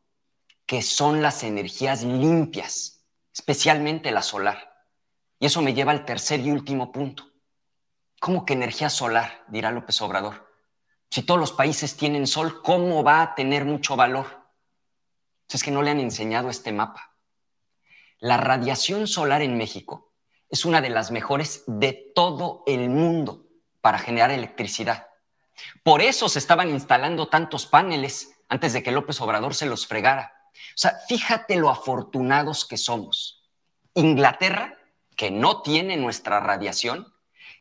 que son las energías limpias, especialmente la solar. Y eso me lleva al tercer y último punto. ¿Cómo que energía solar? dirá López Obrador. Si todos los países tienen sol, ¿cómo va a tener mucho valor? es que no le han enseñado este mapa. La radiación solar en México es una de las mejores de todo el mundo para generar electricidad. Por eso se estaban instalando tantos paneles antes de que López Obrador se los fregara. O sea, fíjate lo afortunados que somos. Inglaterra, que no tiene nuestra radiación,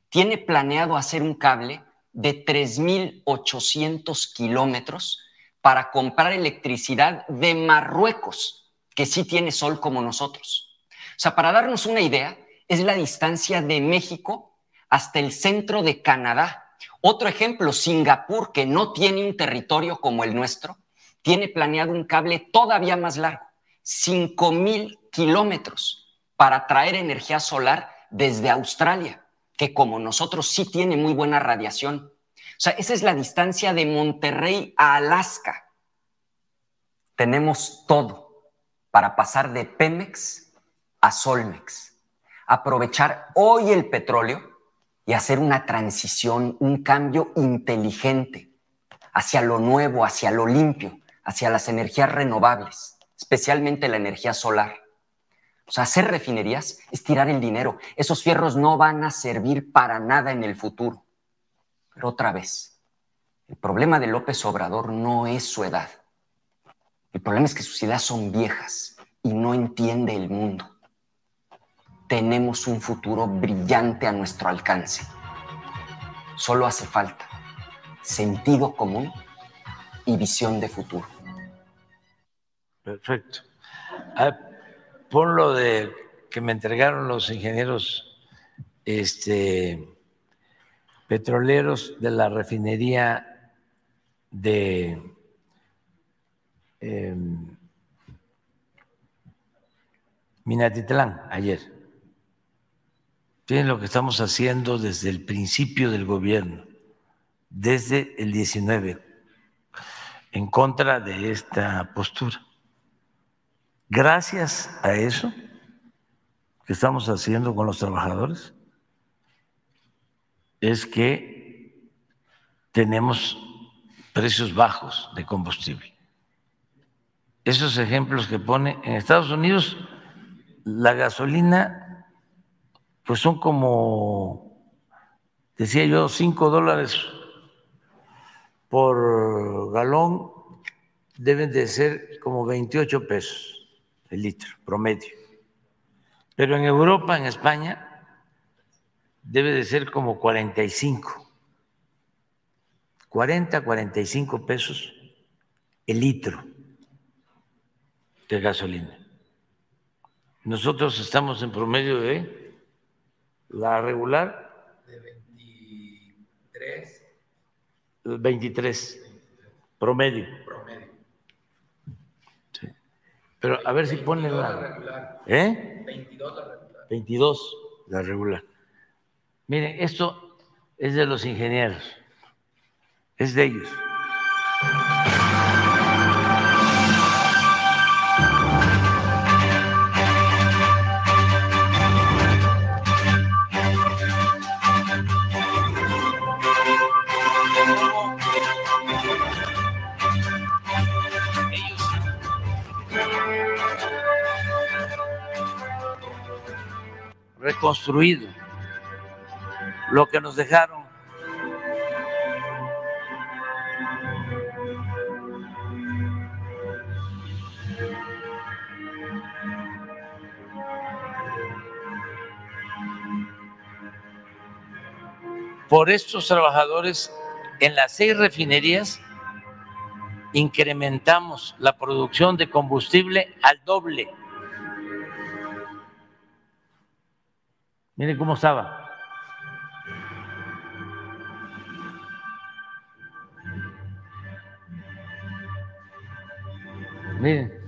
tiene planeado hacer un cable de 3.800 kilómetros para comprar electricidad de Marruecos, que sí tiene sol como nosotros. O sea, para darnos una idea, es la distancia de México hasta el centro de Canadá. Otro ejemplo, Singapur, que no tiene un territorio como el nuestro, tiene planeado un cable todavía más largo, 5.000 kilómetros, para traer energía solar desde Australia, que como nosotros sí tiene muy buena radiación. O sea, esa es la distancia de Monterrey a Alaska. Tenemos todo para pasar de Pemex a Solmex, aprovechar hoy el petróleo y hacer una transición, un cambio inteligente hacia lo nuevo, hacia lo limpio, hacia las energías renovables, especialmente la energía solar. O sea, hacer refinerías es tirar el dinero. Esos fierros no van a servir para nada en el futuro. Pero otra vez, el problema de López Obrador no es su edad. El problema es que sus ideas son viejas y no entiende el mundo. Tenemos un futuro brillante a nuestro alcance. Solo hace falta sentido común y visión de futuro. Perfecto. por lo de que me entregaron los ingenieros este, petroleros de la refinería de em, Minatitlán ayer. Tienen lo que estamos haciendo desde el principio del gobierno, desde el 19, en contra de esta postura. Gracias a eso que estamos haciendo con los trabajadores, es que tenemos precios bajos de combustible. Esos ejemplos que pone en Estados Unidos, la gasolina, pues son como, decía yo, 5 dólares por galón, deben de ser como 28 pesos el litro promedio. Pero en Europa, en España, debe de ser como 45, 40, 45 pesos el litro de gasolina. Nosotros estamos en promedio de la regular. De 23. 23. Promedio. Pero a ver si ponen la. Regular. ¿Eh? 22 la regular. 22 la regular. Miren, esto es de los ingenieros, es de ellos. Reconstruido lo que nos dejaron por estos trabajadores en las seis refinerías incrementamos la producción de combustible al doble. Miren cómo estaba. Miren.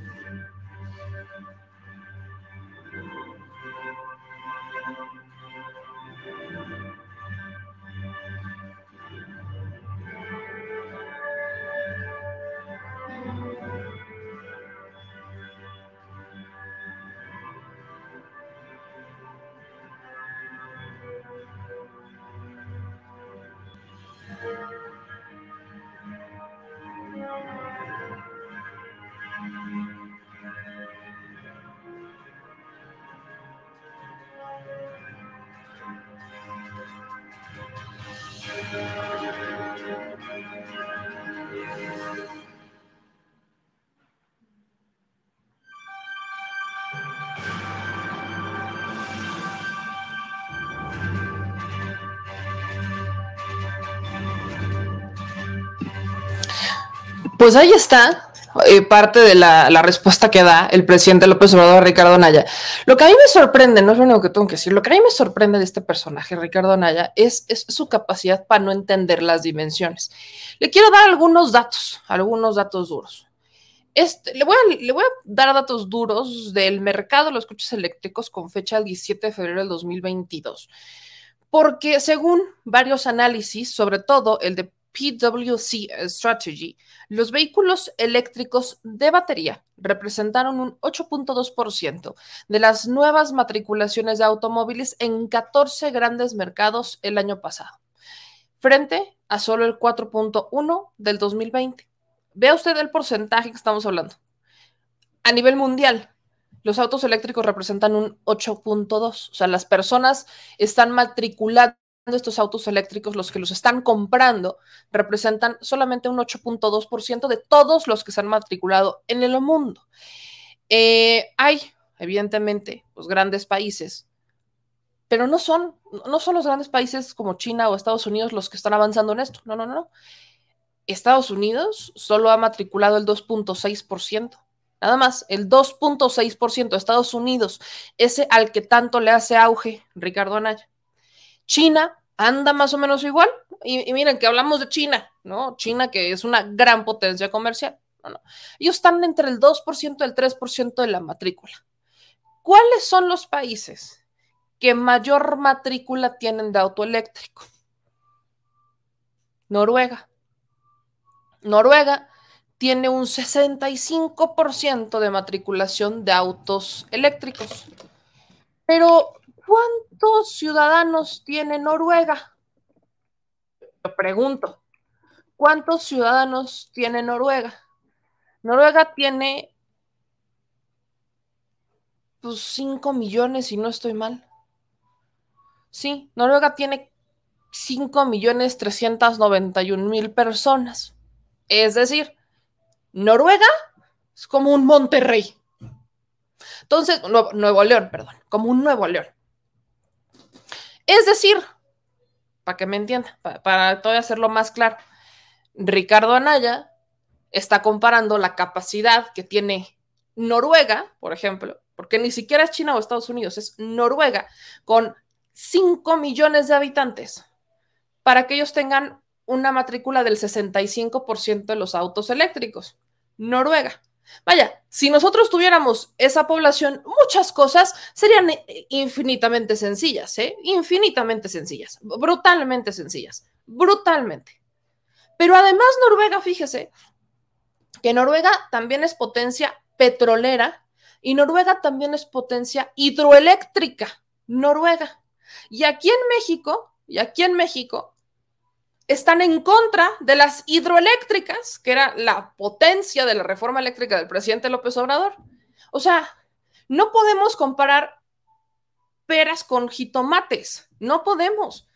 Pues ahí está eh, parte de la, respuesta que da el presidente López Obrador Ricardo Naya. Lo que a mí me sorprende, no es lo único que tengo que decir, lo que a mí me sorprende de este personaje, Ricardo Naya, es, su capacidad para no entender las dimensiones. Le quiero dar algunos datos, algunos datos duros. Este, le, voy a, le voy a dar datos duros del mercado de los coches eléctricos con fecha del 17 de febrero del 2022. Porque según varios análisis, sobre todo el de PwC Strategy, los vehículos eléctricos de batería representaron un 8.2% de las nuevas matriculaciones de automóviles en 14 grandes mercados el año pasado, frente a solo el 4.1 del 2020. Vea usted el porcentaje que estamos hablando. A nivel mundial, los autos eléctricos representan un 8.2, o sea, las personas están matriculando estos autos eléctricos, los que los están comprando, representan solamente un 8.2% de todos los que se han matriculado en el mundo. Eh, hay, evidentemente, los grandes países, pero no son, no son los grandes países como China o Estados Unidos los que están avanzando en esto. No, no, no. Estados Unidos solo ha matriculado el 2.6%. Nada más, el 2.6% de Estados Unidos, ese al que tanto le hace auge Ricardo Anaya. China anda más o menos igual. Y, miren que hablamos de China, ¿no? China que es una gran potencia comercial. Ellos están entre el 2% y el 3% de la matrícula. ¿Cuáles son los países que mayor matrícula tienen de auto eléctrico? Noruega. Noruega tiene un 65% de matriculación de autos eléctricos. Pero ¿Cuántos ciudadanos tiene Noruega? Yo pregunto, ¿cuántos ciudadanos tiene Noruega? Noruega tiene pues 5 millones, si no estoy mal. Sí, Noruega tiene 5 millones 391 mil personas. Es decir, Noruega es como un Monterrey. Entonces, Nuevo León, perdón, como un Nuevo León. Es decir, para que me entienda, para, todavía hacerlo más claro, Ricardo Anaya está comparando la capacidad que tiene Noruega, por ejemplo, porque ni siquiera es China o Estados Unidos, es Noruega, con 5 millones de habitantes, para que ellos tengan una matrícula del 65% de los autos eléctricos. Noruega. Vaya, si nosotros tuviéramos esa población, muchas cosas serían eh, infinitamente sencillas, ¿eh? Infinitamente sencillas, brutalmente sencillas, brutalmente. Pero además Noruega, fíjese, que Noruega también es potencia petrolera y Noruega también es potencia hidroeléctrica, Noruega. Y aquí en México, y aquí en México, están en contra de las hidroeléctricas, que era la potencia de la reforma eléctrica del presidente López Obrador. O sea, no podemos comparar peras con jitomates. No podemos.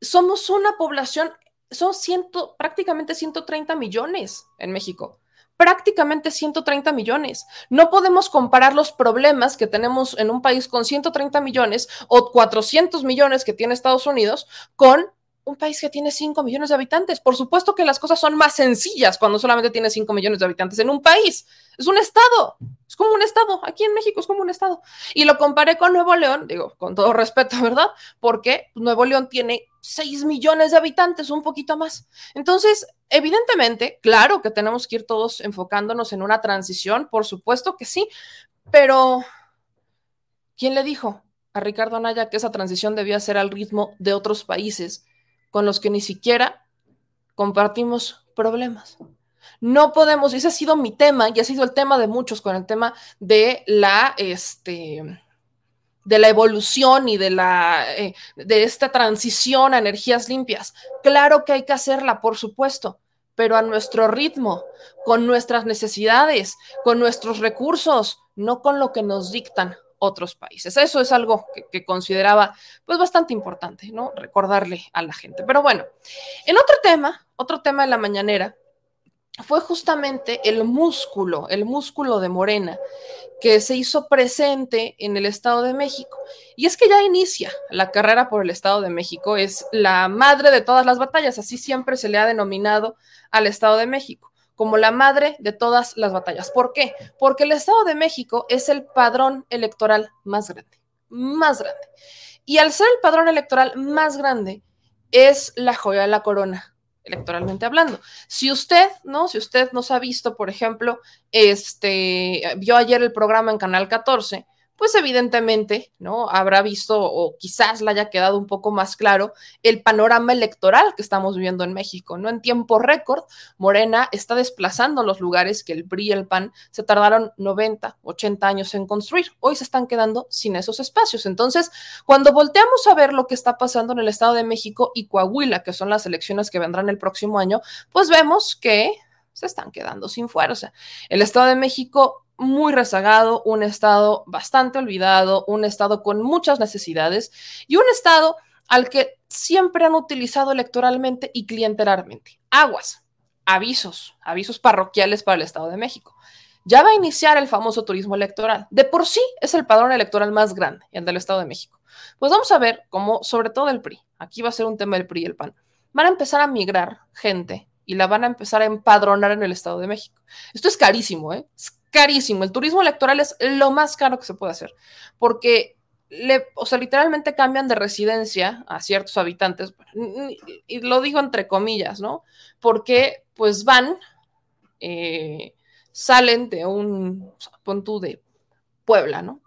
Somos una población, son ciento, prácticamente 130 millones en México prácticamente 130 millones. No podemos comparar los problemas que tenemos en un país con 130 millones o 400 millones que tiene Estados Unidos con un país que tiene 5 millones de habitantes. Por supuesto que las cosas son más sencillas cuando solamente tiene 5 millones de habitantes en un país. Es un estado, es como un estado. Aquí en México es como un estado. Y lo comparé con Nuevo León, digo, con todo respeto, ¿verdad? Porque Nuevo León tiene 6 millones de habitantes, un poquito más. Entonces, evidentemente, claro que tenemos que ir todos enfocándonos en una transición, por supuesto que sí, pero ¿quién le dijo a Ricardo Anaya que esa transición debía ser al ritmo de otros países? Con los que ni siquiera compartimos problemas. No podemos, ese ha sido mi tema, y ha sido el tema de muchos con el tema de la, este, de la evolución y de, la, eh, de esta transición a energías limpias. Claro que hay que hacerla, por supuesto, pero a nuestro ritmo, con nuestras necesidades, con nuestros recursos, no con lo que nos dictan otros países. Eso es algo que, consideraba pues bastante importante, ¿no? Recordarle a la gente. Pero bueno, en otro tema, otro tema de la mañanera, fue justamente el músculo, el músculo de Morena, que se hizo presente en el Estado de México. Y es que ya inicia la carrera por el Estado de México, es la madre de todas las batallas, así siempre se le ha denominado al Estado de México como la madre de todas las batallas. ¿Por qué? Porque el Estado de México es el padrón electoral más grande, más grande. Y al ser el padrón electoral más grande, es la joya de la corona, electoralmente hablando. Si usted, ¿no? Si usted nos ha visto, por ejemplo, este, vio ayer el programa en Canal 14, pues evidentemente, ¿no? Habrá visto o quizás le haya quedado un poco más claro el panorama electoral que estamos viviendo en México, ¿no? En tiempo récord, Morena está desplazando los lugares que el PRI y el PAN se tardaron 90, 80 años en construir. Hoy se están quedando sin esos espacios. Entonces, cuando volteamos a ver lo que está pasando en el Estado de México y Coahuila, que son las elecciones que vendrán el próximo año, pues vemos que se están quedando sin fuerza. El Estado de México muy rezagado, un estado bastante olvidado, un estado con muchas necesidades y un estado al que siempre han utilizado electoralmente y clientelarmente. Aguas, avisos, avisos parroquiales para el Estado de México. Ya va a iniciar el famoso turismo electoral. De por sí es el padrón electoral más grande, el del Estado de México. Pues vamos a ver cómo, sobre todo el PRI, aquí va a ser un tema del PRI y el PAN, van a empezar a migrar gente y la van a empezar a empadronar en el Estado de México. Esto es carísimo, ¿eh? Carísimo. El turismo electoral es lo más caro que se puede hacer, porque le, o sea, literalmente cambian de residencia a ciertos habitantes, y lo digo entre comillas, ¿no? Porque pues van, eh, salen de un punto de Puebla, ¿no?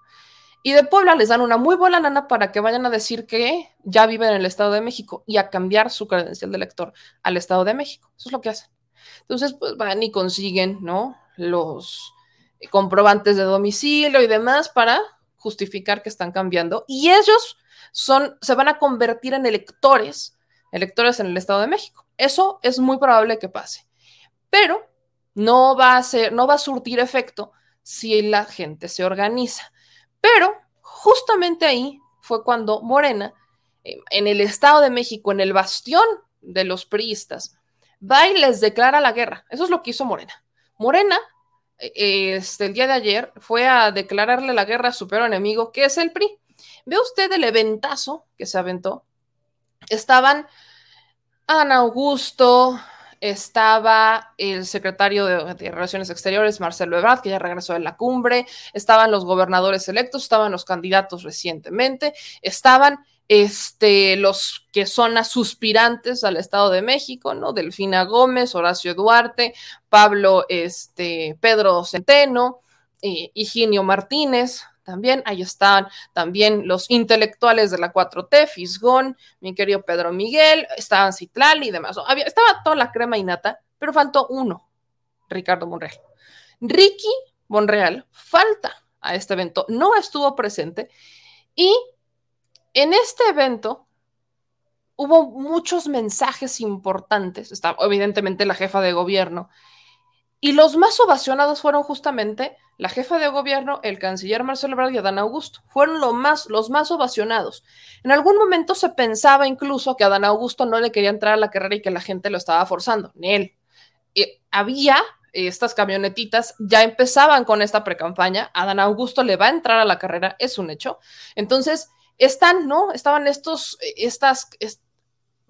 Y de Puebla les dan una muy buena lana para que vayan a decir que ya viven en el Estado de México y a cambiar su credencial de elector al Estado de México. Eso es lo que hacen. Entonces, pues van y consiguen, ¿no? Los, comprobantes de domicilio y demás para justificar que están cambiando. Y ellos son, se van a convertir en electores, electores en el Estado de México. Eso es muy probable que pase. Pero no va a ser, no va a surtir efecto si la gente se organiza. Pero justamente ahí fue cuando Morena, en el Estado de México, en el bastión de los priistas, va y les declara la guerra. Eso es lo que hizo Morena. Morena este, el día de ayer fue a declararle la guerra a su peor enemigo, que es el PRI. Ve usted el eventazo que se aventó. Estaban Ana Augusto, estaba el secretario de, Relaciones Exteriores, Marcelo Ebrard, que ya regresó de la cumbre, estaban los gobernadores electos, estaban los candidatos recientemente, estaban este, los que son suspirantes al Estado de México, ¿no? Delfina Gómez, Horacio Duarte, Pablo, este, Pedro Centeno, eh, Higinio Martínez, también ahí están también los intelectuales de la 4T, Fisgón, mi querido Pedro Miguel, estaban Citlali y demás. Había, estaba toda la crema innata, pero faltó uno, Ricardo Monreal. Ricky Monreal falta a este evento, no estuvo presente y en este evento hubo muchos mensajes importantes, está evidentemente la jefa de gobierno, y los más ovacionados fueron justamente la jefa de gobierno, el canciller Marcelo Ebrard y Adán Augusto. Fueron los más, los más ovacionados. En algún momento se pensaba incluso que Adán Augusto no le quería entrar a la carrera y que la gente lo estaba forzando, ni él. había estas camionetitas, ya empezaban con esta precampaña. Adán Augusto le va a entrar a la carrera, es un hecho. Entonces, están, ¿no? Estaban estos, estas,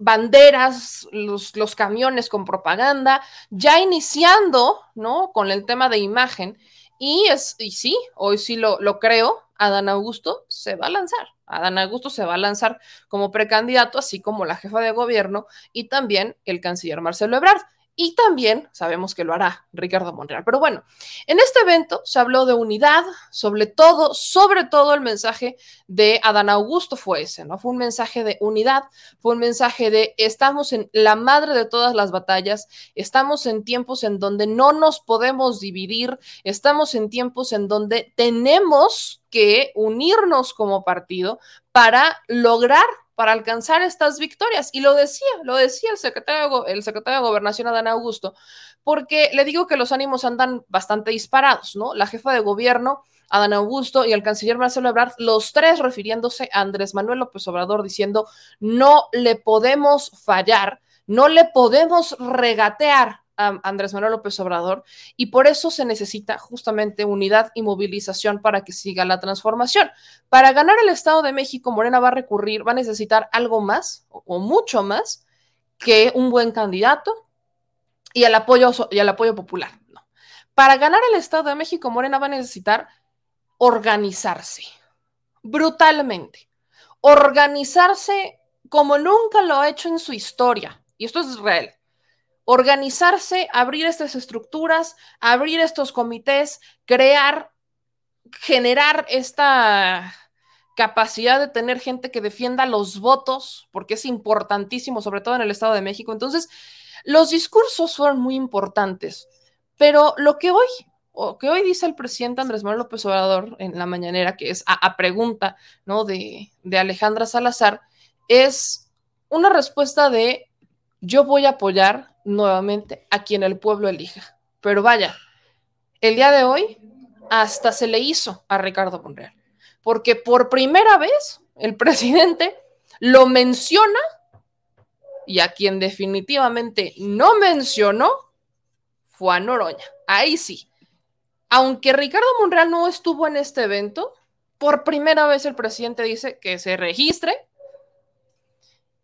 banderas, los, los, camiones con propaganda, ya iniciando, ¿no? Con el tema de imagen. Y, es, y sí, hoy sí lo, lo creo, Adán Augusto se va a lanzar. Adán Augusto se va a lanzar como precandidato, así como la jefa de gobierno y también el canciller Marcelo Ebrard. Y también sabemos que lo hará Ricardo Monreal. Pero bueno, en este evento se habló de unidad, sobre todo, sobre todo el mensaje de Adán Augusto fue ese, ¿no? Fue un mensaje de unidad, fue un mensaje de estamos en la madre de todas las batallas, estamos en tiempos en donde no nos podemos dividir, estamos en tiempos en donde tenemos que unirnos como partido para lograr para alcanzar estas victorias. Y lo decía, lo decía el secretario, el secretario de Gobernación, Adán Augusto, porque le digo que los ánimos andan bastante disparados, ¿no? La jefa de gobierno, Adán Augusto, y el canciller Marcelo Ebrard, los tres refiriéndose a Andrés Manuel López Obrador, diciendo, no le podemos fallar, no le podemos regatear Andrés Manuel López Obrador y por eso se necesita justamente unidad y movilización para que siga la transformación. Para ganar el Estado de México, Morena va a recurrir, va a necesitar algo más o mucho más que un buen candidato y el apoyo, y apoyo popular. Para ganar el Estado de México, Morena va a necesitar organizarse brutalmente, organizarse como nunca lo ha hecho en su historia. Y esto es real organizarse, abrir estas estructuras, abrir estos comités, crear, generar esta capacidad de tener gente que defienda los votos, porque es importantísimo, sobre todo en el Estado de México. Entonces, los discursos fueron muy importantes, pero lo que hoy, o que hoy dice el presidente Andrés Manuel López Obrador en la mañanera, que es a, pregunta ¿no? de, de Alejandra Salazar, es una respuesta de yo voy a apoyar nuevamente a quien el pueblo elija. Pero vaya, el día de hoy hasta se le hizo a Ricardo Monreal, porque por primera vez el presidente lo menciona y a quien definitivamente no mencionó fue a Noroña. Ahí sí. Aunque Ricardo Monreal no estuvo en este evento, por primera vez el presidente dice que se registre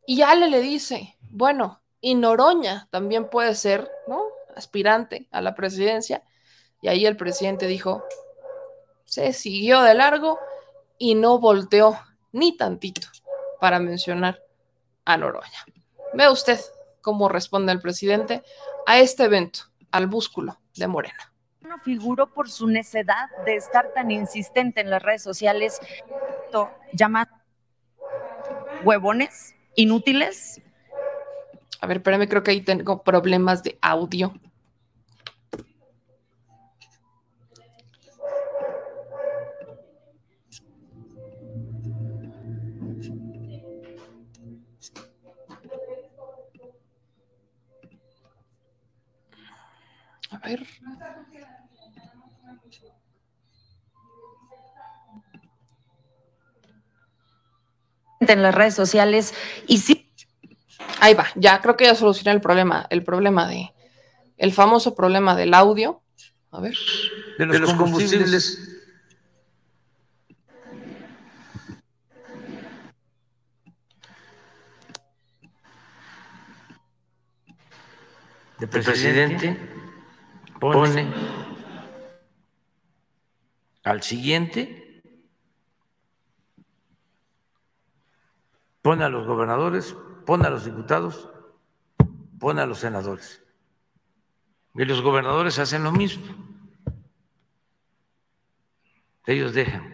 y Ale le dice, bueno, y Noroña también puede ser, ¿no? Aspirante a la presidencia. Y ahí el presidente dijo, se siguió de largo y no volteó ni tantito para mencionar a Noroña. Ve usted cómo responde el presidente a este evento, al búsculo de Morena. No figuró por su necedad de estar tan insistente en las redes sociales, llama huevones, inútiles, a ver, espérame, creo que ahí tengo problemas de audio. A ver. En las redes sociales y sí Ahí va, ya creo que ya solucioné el problema, el problema de, el famoso problema del audio. A ver. De los, combustibles. El presidente pone al siguiente, pone a los gobernadores, pone a los diputados, pone a los senadores. Y los gobernadores hacen lo mismo. Ellos dejan.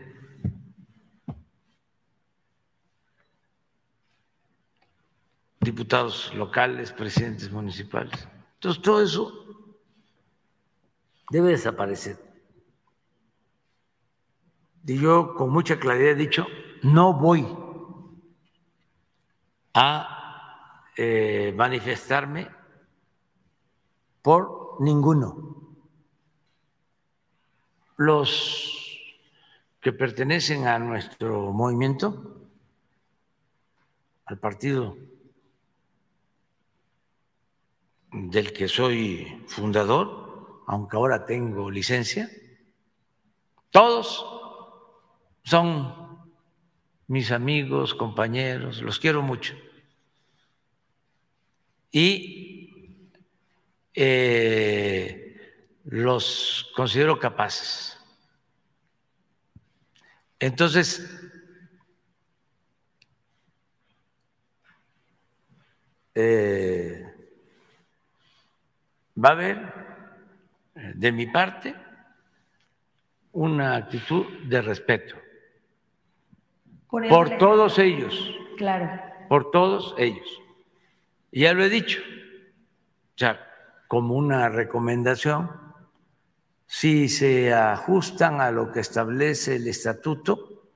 Diputados locales, presidentes municipales. Entonces, todo eso debe desaparecer. Y yo con mucha claridad he dicho, no voy a eh, manifestarme por ninguno. los que pertenecen a nuestro movimiento, al partido del que soy fundador, aunque ahora tengo licencia, todos son mis amigos, compañeros, los quiero mucho. Y eh, los considero capaces. Entonces, eh, va a haber de mi parte una actitud de respeto por, por todos ellos. Claro. Por todos ellos. Ya lo he dicho. O sea, como una recomendación, si se ajustan a lo que establece el estatuto,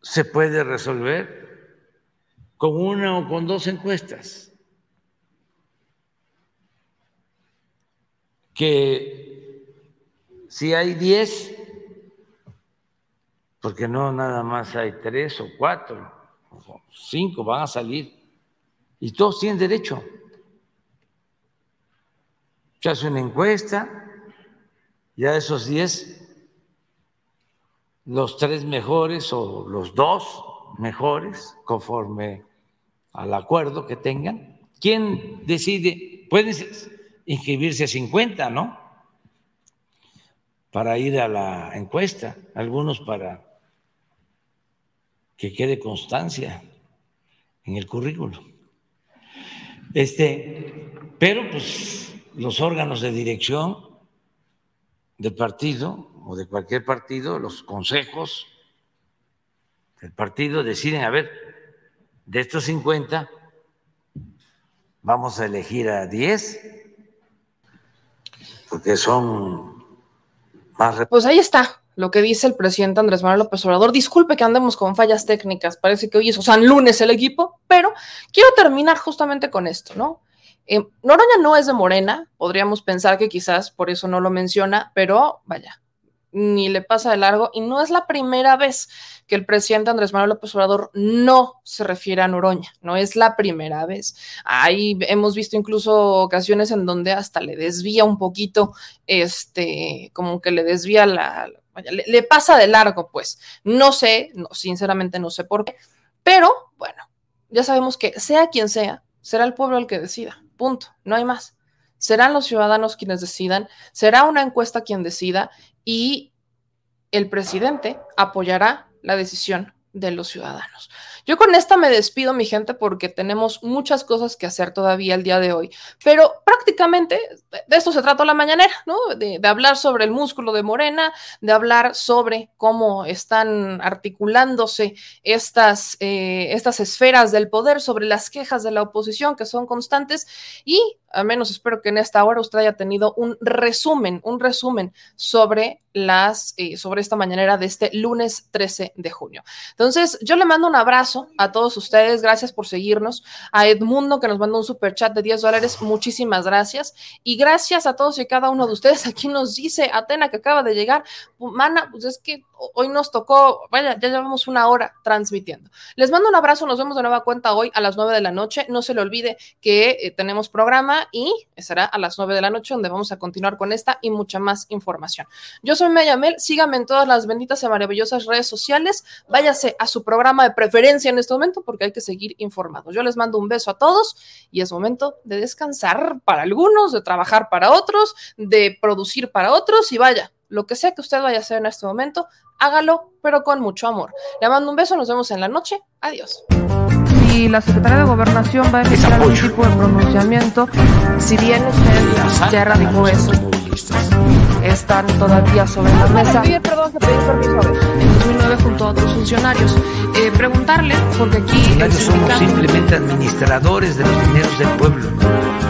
se puede resolver con una o con dos encuestas. Que si hay diez, porque no nada más hay tres o cuatro, cinco van a salir, y todos tienen derecho se hace una encuesta, ya de esos 10, los tres mejores o los dos mejores, conforme al acuerdo que tengan, ¿quién decide? Pueden inscribirse a 50, ¿no? Para ir a la encuesta, algunos para que quede constancia en el currículo. Este, pero pues los órganos de dirección del partido o de cualquier partido, los consejos del partido deciden, a ver, de estos 50 vamos a elegir a 10, porque son más... Pues ahí está lo que dice el presidente Andrés Manuel López Obrador. Disculpe que andemos con fallas técnicas, parece que hoy es o San Lunes el equipo, pero quiero terminar justamente con esto, ¿no? Eh, Noroña no es de Morena, podríamos pensar que quizás por eso no lo menciona, pero vaya, ni le pasa de largo y no es la primera vez que el presidente Andrés Manuel López Obrador no se refiere a Noroña, no es la primera vez. Ahí hemos visto incluso ocasiones en donde hasta le desvía un poquito, este, como que le desvía la, le, le, pasa de largo, pues. No sé, no, sinceramente no sé por qué, pero bueno, ya sabemos que sea quien sea, será el pueblo el que decida. Punto, no hay más. Serán los ciudadanos quienes decidan, será una encuesta quien decida y el presidente apoyará la decisión de los ciudadanos. Yo con esta me despido, mi gente, porque tenemos muchas cosas que hacer todavía el día de hoy, pero prácticamente de esto se trató la mañanera, ¿no? De, hablar sobre el músculo de Morena, de hablar sobre cómo están articulándose estas, eh, estas esferas del poder, sobre las quejas de la oposición que son constantes y al menos espero que en esta hora usted haya tenido un resumen, un resumen sobre las, eh, sobre esta mañanera de este lunes 13 de junio. Entonces, yo le mando un abrazo a todos ustedes, gracias por seguirnos, a Edmundo que nos mandó un super chat de 10 dólares, muchísimas gracias, y gracias a todos y cada uno de ustedes, aquí nos dice Atena que acaba de llegar, mana, pues es que hoy nos tocó, vaya, ya llevamos una hora transmitiendo. Les mando un abrazo, nos vemos de nueva cuenta hoy a las 9 de la noche, no se le olvide que eh, tenemos programa y será a las 9 de la noche donde vamos a continuar con esta y mucha más información. Yo soy Mayamel, síganme en todas las benditas y maravillosas redes sociales, váyase a su programa de preferencia en este momento porque hay que seguir informados. Yo les mando un beso a todos y es momento de descansar para algunos, de trabajar para otros, de producir para otros y vaya, lo que sea que usted vaya a hacer en este momento, hágalo, pero con mucho amor. Le mando un beso, nos vemos en la noche. Adiós. Si la Secretaría de Gobernación va a emitir algún tipo de pronunciamiento, si bien usted ya erradicó eso, están todavía sobre la mesa. perdón, que pedí permiso a ver. En 2009 junto a otros funcionarios. Eh, preguntarle, porque aquí... Somos simplemente administradores de los dineros del pueblo.